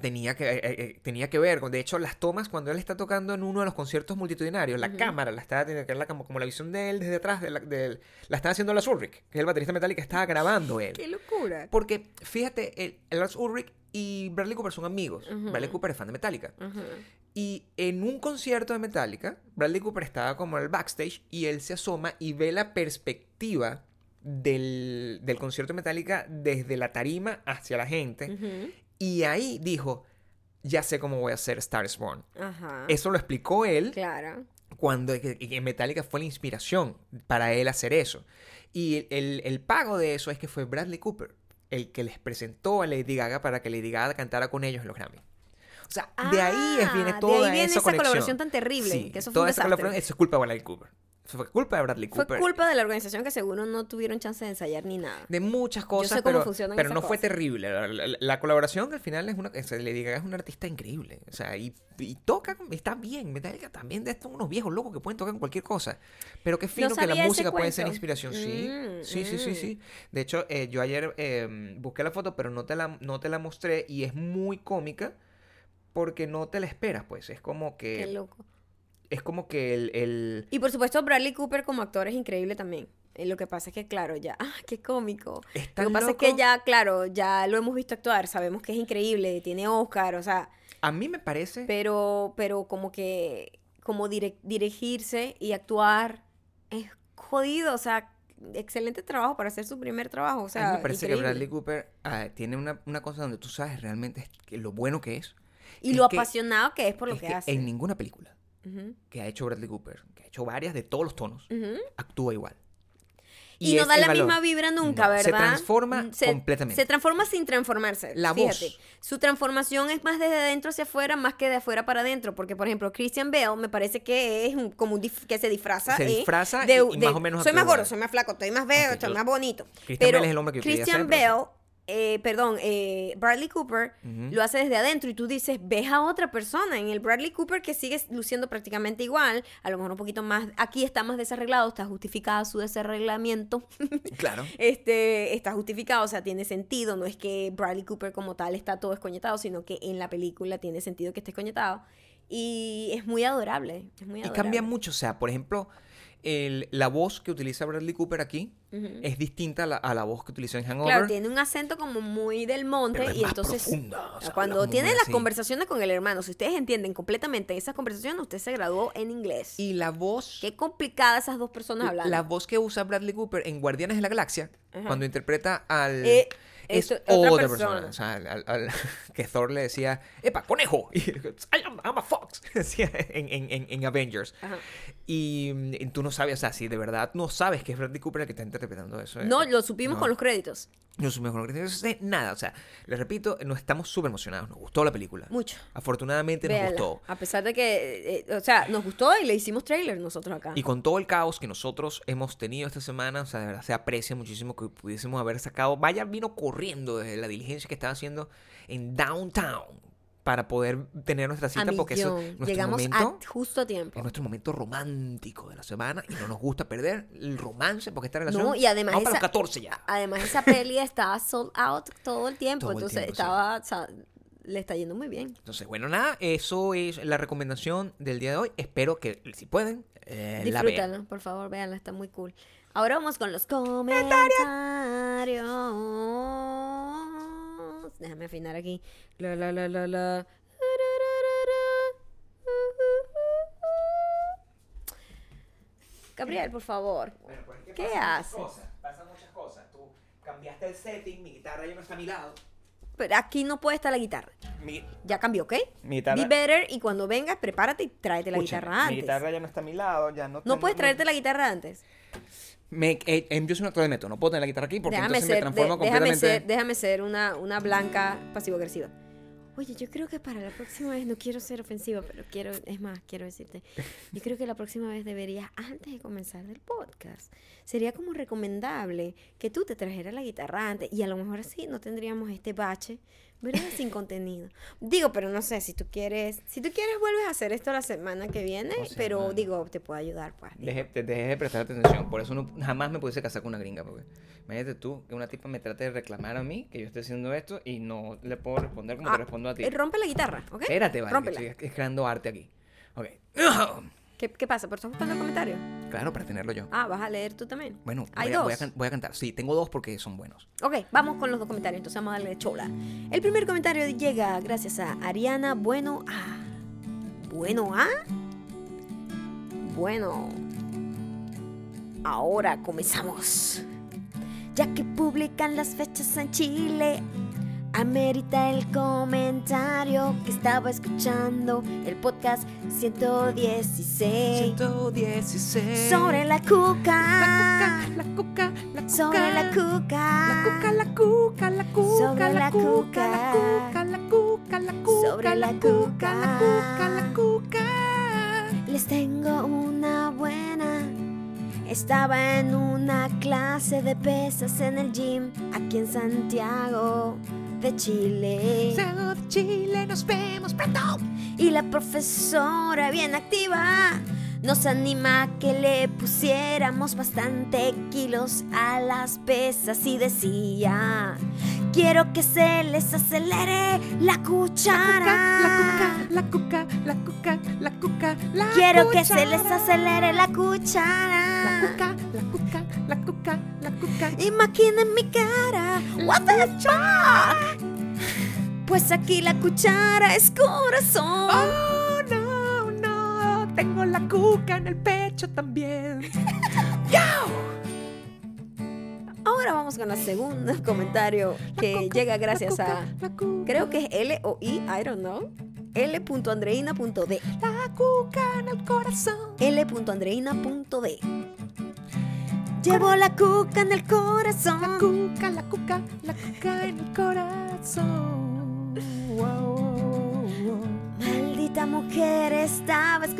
[SPEAKER 2] Tenía que, eh, eh, tenía que ver con, de hecho, las tomas cuando él está tocando en uno de los conciertos multitudinarios, la cámara la estaba teniendo que ver la, como, como la visión de él desde atrás, de la, la estaba haciendo Lars Ulrich, que es el baterista Metallica, estaba grabando él.
[SPEAKER 1] Qué locura.
[SPEAKER 2] Porque, fíjate, el, el Lars Ulrich y Bradley Cooper son amigos. Bradley Cooper es fan de Metallica. Y en un concierto de Metallica, Bradley Cooper estaba como en el backstage y él se asoma y ve la perspectiva del, del concierto de Metallica desde la tarima hacia la gente. Y ahí dijo, ya sé cómo voy a hacer Star Born.
[SPEAKER 1] Ajá.
[SPEAKER 2] Eso lo explicó él
[SPEAKER 1] Claro.
[SPEAKER 2] cuando que Metallica fue la inspiración para él hacer eso. Y el, el- el pago de eso es que fue Bradley Cooper el que les presentó a Lady Gaga para que Lady Gaga cantara con ellos en los Grammy. O sea, de ahí es, viene
[SPEAKER 1] Ah,
[SPEAKER 2] toda
[SPEAKER 1] de ahí viene
[SPEAKER 2] esa,
[SPEAKER 1] colaboración tan terrible,
[SPEAKER 2] Sí,
[SPEAKER 1] que eso fue
[SPEAKER 2] toda
[SPEAKER 1] un
[SPEAKER 2] esa
[SPEAKER 1] desastre.
[SPEAKER 2] colaboración, eso es culpa de Bradley Cooper. Fue culpa de Bradley
[SPEAKER 1] Fue
[SPEAKER 2] Cooper.
[SPEAKER 1] culpa de la organización que seguro no tuvieron chance de ensayar ni nada.
[SPEAKER 2] de muchas cosas,
[SPEAKER 1] sé cómo
[SPEAKER 2] pero,
[SPEAKER 1] funcionan
[SPEAKER 2] pero
[SPEAKER 1] esas
[SPEAKER 2] no fue terrible. La, la- la colaboración al final es una, o sea, Lady Gaga es una artista increíble. O sea, y, y toca, está bien. Metallica también de estos unos viejos locos que pueden tocar cualquier cosa. Pero qué fino que la música puede ser inspiración. Sí,
[SPEAKER 1] Mm,
[SPEAKER 2] sí, sí, sí,
[SPEAKER 1] mm.
[SPEAKER 2] sí. De hecho, eh, yo ayer eh, busqué la foto, pero no te la, no te la mostré y es muy cómica porque no te la esperas, pues. Es como
[SPEAKER 1] Qué
[SPEAKER 2] que,
[SPEAKER 1] loco.
[SPEAKER 2] Es como que el, el-
[SPEAKER 1] Y por supuesto, Bradley Cooper como actor es increíble también. Eh, Lo que pasa es que, claro, ya, ah, qué cómico.
[SPEAKER 2] es
[SPEAKER 1] Lo que pasa
[SPEAKER 2] loco.
[SPEAKER 1] es que ya, claro, ya lo hemos visto actuar, sabemos que es increíble, tiene Oscar, o sea,
[SPEAKER 2] A mí me parece...
[SPEAKER 1] pero, pero como que, como dire- dirigirse y actuar es jodido, o sea, excelente trabajo para hacer su primer trabajo, o sea,
[SPEAKER 2] a mí me parece
[SPEAKER 1] increíble.
[SPEAKER 2] que Bradley Cooper ah, tiene una, una cosa donde tú sabes realmente lo bueno que es.
[SPEAKER 1] Y lo apasionado que es por lo
[SPEAKER 2] es
[SPEAKER 1] que,
[SPEAKER 2] que
[SPEAKER 1] hace.
[SPEAKER 2] en ninguna película Que ha hecho Bradley Cooper, que ha hecho varias de todos los tonos, actúa igual.
[SPEAKER 1] Y, no da la
[SPEAKER 2] valor.
[SPEAKER 1] misma vibra nunca,
[SPEAKER 2] No,
[SPEAKER 1] ¿verdad?
[SPEAKER 2] Se transforma
[SPEAKER 1] Mm, se-
[SPEAKER 2] completamente.
[SPEAKER 1] Se transforma sin transformarse.
[SPEAKER 2] La
[SPEAKER 1] fíjate.
[SPEAKER 2] voz.
[SPEAKER 1] Su transformación es más desde adentro hacia afuera, más que de afuera para adentro. Porque, por ejemplo, Christian Bale me parece que es un- como un que se disfraza.
[SPEAKER 2] Se
[SPEAKER 1] ¿eh?
[SPEAKER 2] disfraza
[SPEAKER 1] de-
[SPEAKER 2] y- y
[SPEAKER 1] de-
[SPEAKER 2] más o menos
[SPEAKER 1] Soy más gordo, soy más flaco, estoy más veo,
[SPEAKER 2] Ok,
[SPEAKER 1] estoy más bonito.
[SPEAKER 2] Christian
[SPEAKER 1] pero
[SPEAKER 2] Bale es el hombre que yo
[SPEAKER 1] Christian
[SPEAKER 2] pero-
[SPEAKER 1] Bale, eh, perdón, eh, Bradley Cooper lo hace desde adentro y tú dices, ves a otra persona en el Bradley Cooper que sigue luciendo prácticamente igual, a lo mejor un poquito más, aquí está más desarreglado, está justificado su desarreglamiento,
[SPEAKER 2] Claro.
[SPEAKER 1] este, está justificado, o sea, tiene sentido, no es que Bradley Cooper como tal está todo escoñetado, sino que en la película tiene sentido que esté escoñetado y es muy adorable, es muy
[SPEAKER 2] Y
[SPEAKER 1] adorable.
[SPEAKER 2] cambia mucho, o sea, por ejemplo, el- la voz que utiliza Bradley Cooper aquí es distinta a la, a la voz que utilizó en Hangover.
[SPEAKER 1] Claro, tiene un acento como muy del monte
[SPEAKER 2] Pero es
[SPEAKER 1] y
[SPEAKER 2] más
[SPEAKER 1] entonces
[SPEAKER 2] profunda, o sea,
[SPEAKER 1] cuando tiene las
[SPEAKER 2] así.
[SPEAKER 1] conversaciones con el hermano, si ustedes entienden completamente esas conversaciones, usted se graduó en inglés.
[SPEAKER 2] Y la voz
[SPEAKER 1] Qué complicada esas dos personas hablando.
[SPEAKER 2] La voz que usa Bradley Cooper en Guardianes de la Galaxia,
[SPEAKER 1] Ajá.
[SPEAKER 2] cuando interpreta al.
[SPEAKER 1] Eh,
[SPEAKER 2] es
[SPEAKER 1] esto- otra persona.
[SPEAKER 2] persona. O sea, al- al- al- que Thor le decía, ¡Epa, conejo! Y, I am, I'm a fox. Decía en, en- en- en Avengers.
[SPEAKER 1] Ajá.
[SPEAKER 2] Y, mm, y tú no sabes, o sea, si de verdad no sabes que es Bradley Cooper el que está interpretando eso. eh,
[SPEAKER 1] No, lo supimos
[SPEAKER 2] no.
[SPEAKER 1] con los créditos.
[SPEAKER 2] No créditos, no sé nada. O sea, les repito, no estamos súper emocionados. Nos gustó la película.
[SPEAKER 1] Mucho.
[SPEAKER 2] Afortunadamente nos
[SPEAKER 1] Véala.
[SPEAKER 2] gustó.
[SPEAKER 1] A pesar de que, eh, o sea, nos gustó y le hicimos trailer nosotros acá.
[SPEAKER 2] Y con todo el caos que nosotros hemos tenido esta semana, o sea, de verdad se aprecia muchísimo que pudiésemos haber sacado. Vaya vino corriendo desde la diligencia que estaba haciendo en Downtown para poder tener nuestra cita, porque eso es nuestro
[SPEAKER 1] Llegamos
[SPEAKER 2] momento.
[SPEAKER 1] a justo a tiempo.
[SPEAKER 2] Es nuestro momento romántico de la semana y no nos gusta perder el romance porque esta relación.
[SPEAKER 1] No, y además
[SPEAKER 2] vamos para
[SPEAKER 1] esa-
[SPEAKER 2] los 14 ya.
[SPEAKER 1] Además, esa peli estaba sold out todo el tiempo.
[SPEAKER 2] Todo el
[SPEAKER 1] entonces
[SPEAKER 2] tiempo, sí.
[SPEAKER 1] estaba, o sea, le está yendo muy bien.
[SPEAKER 2] Entonces, bueno, nada, eso es la recomendación del día de hoy. Espero que, si pueden, eh, la vean.
[SPEAKER 1] Por favor, véanla, está muy cool. Ahora vamos con los comentarios. Déjame afinar aquí. La, la, la, la, la. Gabriel, por favor. ¿Qué haces?
[SPEAKER 2] pasan muchas cosas. Tú cambiaste el setting, mi guitarra ya no está a mi lado.
[SPEAKER 1] Pero aquí no puede estar la guitarra.
[SPEAKER 2] Mi,
[SPEAKER 1] Ya cambió, ¿ok?
[SPEAKER 2] Mi guitarra-
[SPEAKER 1] Be better y cuando vengas, prepárate y tráete la guitarra antes.
[SPEAKER 2] Mi guitarra ya no está a mi lado, ya no
[SPEAKER 1] No puedes traerte la guitarra antes.
[SPEAKER 2] Me, eh, eh, yo soy un actor de método, no puedo tener la guitarra aquí porque
[SPEAKER 1] Déjame
[SPEAKER 2] entonces me transformo
[SPEAKER 1] de- déjame
[SPEAKER 2] completamente...
[SPEAKER 1] ser, déjame ser una, una blanca pasivo-agresiva. Oye, yo creo que para la próxima vez, no quiero ser ofensiva, pero quiero, es más, quiero decirte, yo creo que la próxima vez deberías, antes de comenzar el podcast, sería como recomendable que tú te trajeras la guitarra antes y a lo mejor así no tendríamos este bache, ¿verdad? Sin contenido. Digo, pero no sé, si tú quieres, si tú quieres vuelves a hacer esto la semana que viene,
[SPEAKER 2] O sea,
[SPEAKER 1] pero digo, te puedo ayudar, pues.
[SPEAKER 2] Deje, te- dejé de prestar atención, por eso no, jamás me pudiese casar con una gringa. Porque, imagínate tú que una tipa me trate de reclamar a mí que yo esté haciendo esto y no le puedo responder como
[SPEAKER 1] Ah,
[SPEAKER 2] te respondo a ti.
[SPEAKER 1] eh, rompe la guitarra, ¿ok?
[SPEAKER 2] Espérate, vale,
[SPEAKER 1] Rómpela.
[SPEAKER 2] estoy creando arte aquí. Ok.
[SPEAKER 1] ¿Qué, ¿Qué pasa? ¿Pero estás buscando el comentario?
[SPEAKER 2] Claro, para tenerlo yo.
[SPEAKER 1] Ah, vas a leer tú también.
[SPEAKER 2] Bueno,
[SPEAKER 1] Hay
[SPEAKER 2] voy a, voy, a
[SPEAKER 1] dos.
[SPEAKER 2] voy a cantar. Sí, tengo dos porque son buenos.
[SPEAKER 1] Ok, vamos con los dos comentarios. Entonces vamos a darle chola. El primer comentario llega gracias a Ariana Bueno A. ¿Bueno A? Bueno. Ahora comenzamos. Ya que publican las fechas en Chile, Amerita el comentario que estaba escuchando el podcast 116.
[SPEAKER 2] 116.
[SPEAKER 1] Sobre la cuca.
[SPEAKER 2] La cuca, la cuca, la cuca.
[SPEAKER 1] Sobre la cuca.
[SPEAKER 2] La cuca, la cuca, la cuca.
[SPEAKER 1] Sobre la cuca.
[SPEAKER 2] La cuca, la cuca, la cuca. Sobre la cuca. La cuca, la cuca.
[SPEAKER 1] Les tengo una buena. Estaba en una clase de pesas en el gym aquí en Santiago de Chile.
[SPEAKER 2] Santiago de Chile, nos vemos pronto.
[SPEAKER 1] Y la profesora bien activa nos anima a que le pusiéramos bastante kilos a las pesas y decía, quiero que se les acelere la cuchara.
[SPEAKER 2] La cuca, la cuca, la cuca, la cuca, la
[SPEAKER 1] Quiero que se les acelere la
[SPEAKER 2] La
[SPEAKER 1] cuchara.
[SPEAKER 2] cuca, la cuca, la cuca, la cuca.
[SPEAKER 1] Imaginen mi cara. What the fuck? Pues aquí la cuchara es corazón.
[SPEAKER 2] Oh, tengo la cuca en el pecho también.
[SPEAKER 1] Ahora vamos con el segundo comentario que llega gracias a creo que es L o I, I don't know. L.andreina.d.
[SPEAKER 2] la cuca en el corazón.
[SPEAKER 1] L.andreina.d. Llevo la cuca en el corazón.
[SPEAKER 2] la cuca, la cuca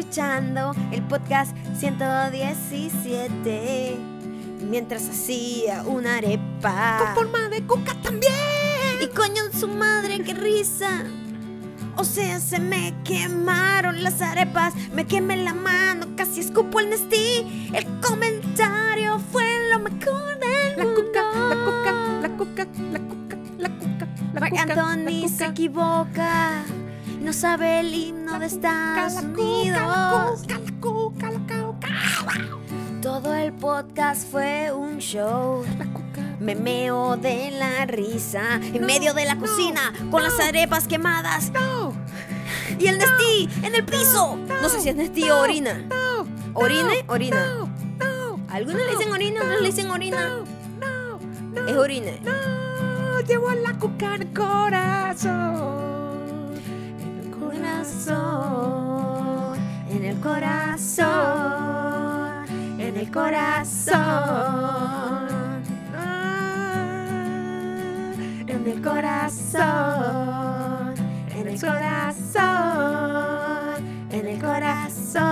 [SPEAKER 1] escuchando el podcast 117 mientras hacía una
[SPEAKER 2] Con
[SPEAKER 1] arepa.
[SPEAKER 2] forma de cuca también.
[SPEAKER 1] Y coño su madre, qué risa. O sea, se me quemaron las arepas, me quemé la mano, casi escupo el Nestí. El comentario fue lo mejor del
[SPEAKER 2] La
[SPEAKER 1] mundo.
[SPEAKER 2] cuca, la cuca, la cuca, la cuca, la cuca, la
[SPEAKER 1] Marc
[SPEAKER 2] cuca,
[SPEAKER 1] Anthony
[SPEAKER 2] la
[SPEAKER 1] se
[SPEAKER 2] cuca.
[SPEAKER 1] equivoca, no sabe el himno de Estados Unidos. Todo el podcast fue un show. Me meo de la risa en
[SPEAKER 2] No,
[SPEAKER 1] medio de la
[SPEAKER 2] no,
[SPEAKER 1] cocina con las arepas quemadas
[SPEAKER 2] No,
[SPEAKER 1] y el Nestí en el piso. No sé si es Nestí o orina. ¿Orine? Orina.
[SPEAKER 2] No, no.
[SPEAKER 1] Algunos le dicen orina, otros le dicen orina.
[SPEAKER 2] No, no, no.
[SPEAKER 1] Es orine.
[SPEAKER 2] No, llevo la cuca en el corazón. En el corazón.
[SPEAKER 1] En el corazón, en el corazón,
[SPEAKER 2] Ah,
[SPEAKER 1] en el corazón, en el corazón, en el corazón.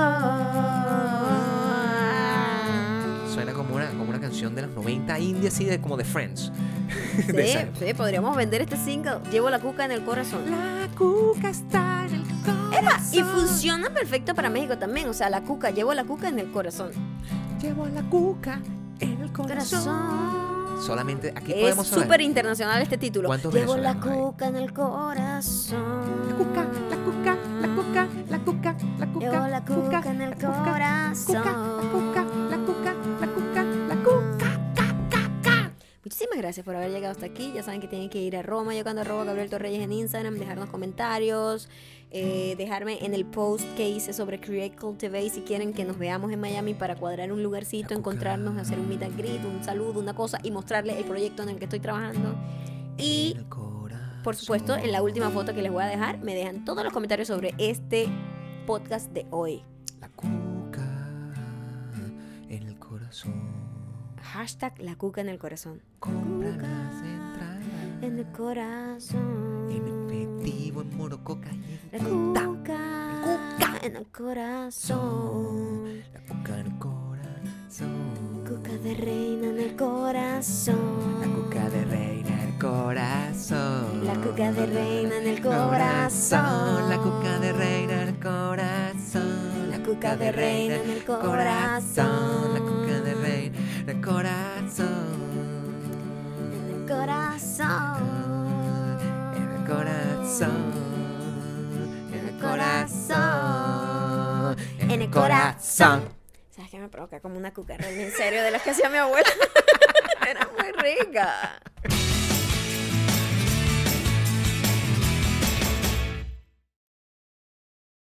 [SPEAKER 2] Suena como una, como una canción de los 90 india, así de como de Friends.
[SPEAKER 1] Sí, sí, podríamos vender este single. Llevo la cuca en el corazón.
[SPEAKER 2] La cuca está en el corazón.
[SPEAKER 1] Y funciona perfecto para México también. O sea, la cuca, llevo la cuca en el corazón.
[SPEAKER 2] Llevo la cuca en el corazón.
[SPEAKER 1] Corazón.
[SPEAKER 2] Solamente aquí
[SPEAKER 1] Es
[SPEAKER 2] podemos saber.
[SPEAKER 1] súper internacional este título.
[SPEAKER 2] ¿Cuántos
[SPEAKER 1] Llevo la
[SPEAKER 2] hay?
[SPEAKER 1] cuca en el corazón.
[SPEAKER 2] La cuca, la cuca, la cuca, la cuca, la cuca.
[SPEAKER 1] Llevo la cuca en el
[SPEAKER 2] la cuca,
[SPEAKER 1] corazón.
[SPEAKER 2] Cuca, la cuca, la cuca,
[SPEAKER 1] Muchísimas gracias por haber llegado hasta aquí. Ya saben que tienen que ir a Roma, yo cuando arroba Gabriel Torreyes en Instagram, dejarnos comentarios, eh, dejarme en el post que hice sobre Create Cultivate si quieren que nos veamos en Miami para cuadrar un lugarcito, encontrarnos, hacer un meet and greet, un saludo, una cosa y mostrarles el proyecto en el que estoy trabajando. Y por supuesto, en la última foto que les voy a dejar, me dejan todos los comentarios sobre este podcast de hoy.
[SPEAKER 2] La cuca en el corazón.
[SPEAKER 1] Hashtag la cuca en el corazón.
[SPEAKER 2] Compra las entradas.
[SPEAKER 1] En el corazón.
[SPEAKER 2] En efectivo, en Morococa y
[SPEAKER 1] La
[SPEAKER 2] en cuta.
[SPEAKER 1] cuca,
[SPEAKER 2] Cuca.
[SPEAKER 1] en el corazón.
[SPEAKER 2] La cuca en el corazón.
[SPEAKER 1] Cuca de reina en el corazón.
[SPEAKER 2] La cuca de reina en el corazón.
[SPEAKER 1] La cuca de reina en el corazón.
[SPEAKER 2] La cuca de reina en el corazón.
[SPEAKER 1] La cuca de reina en el corazón.
[SPEAKER 2] De reina en el corazón.
[SPEAKER 1] En el corazón.
[SPEAKER 2] En el corazón. En el corazón.
[SPEAKER 1] En el corazón. ¿Sabes qué me provoca? Como una cucaracha en serio de las que hacía mi abuela. Era muy rica.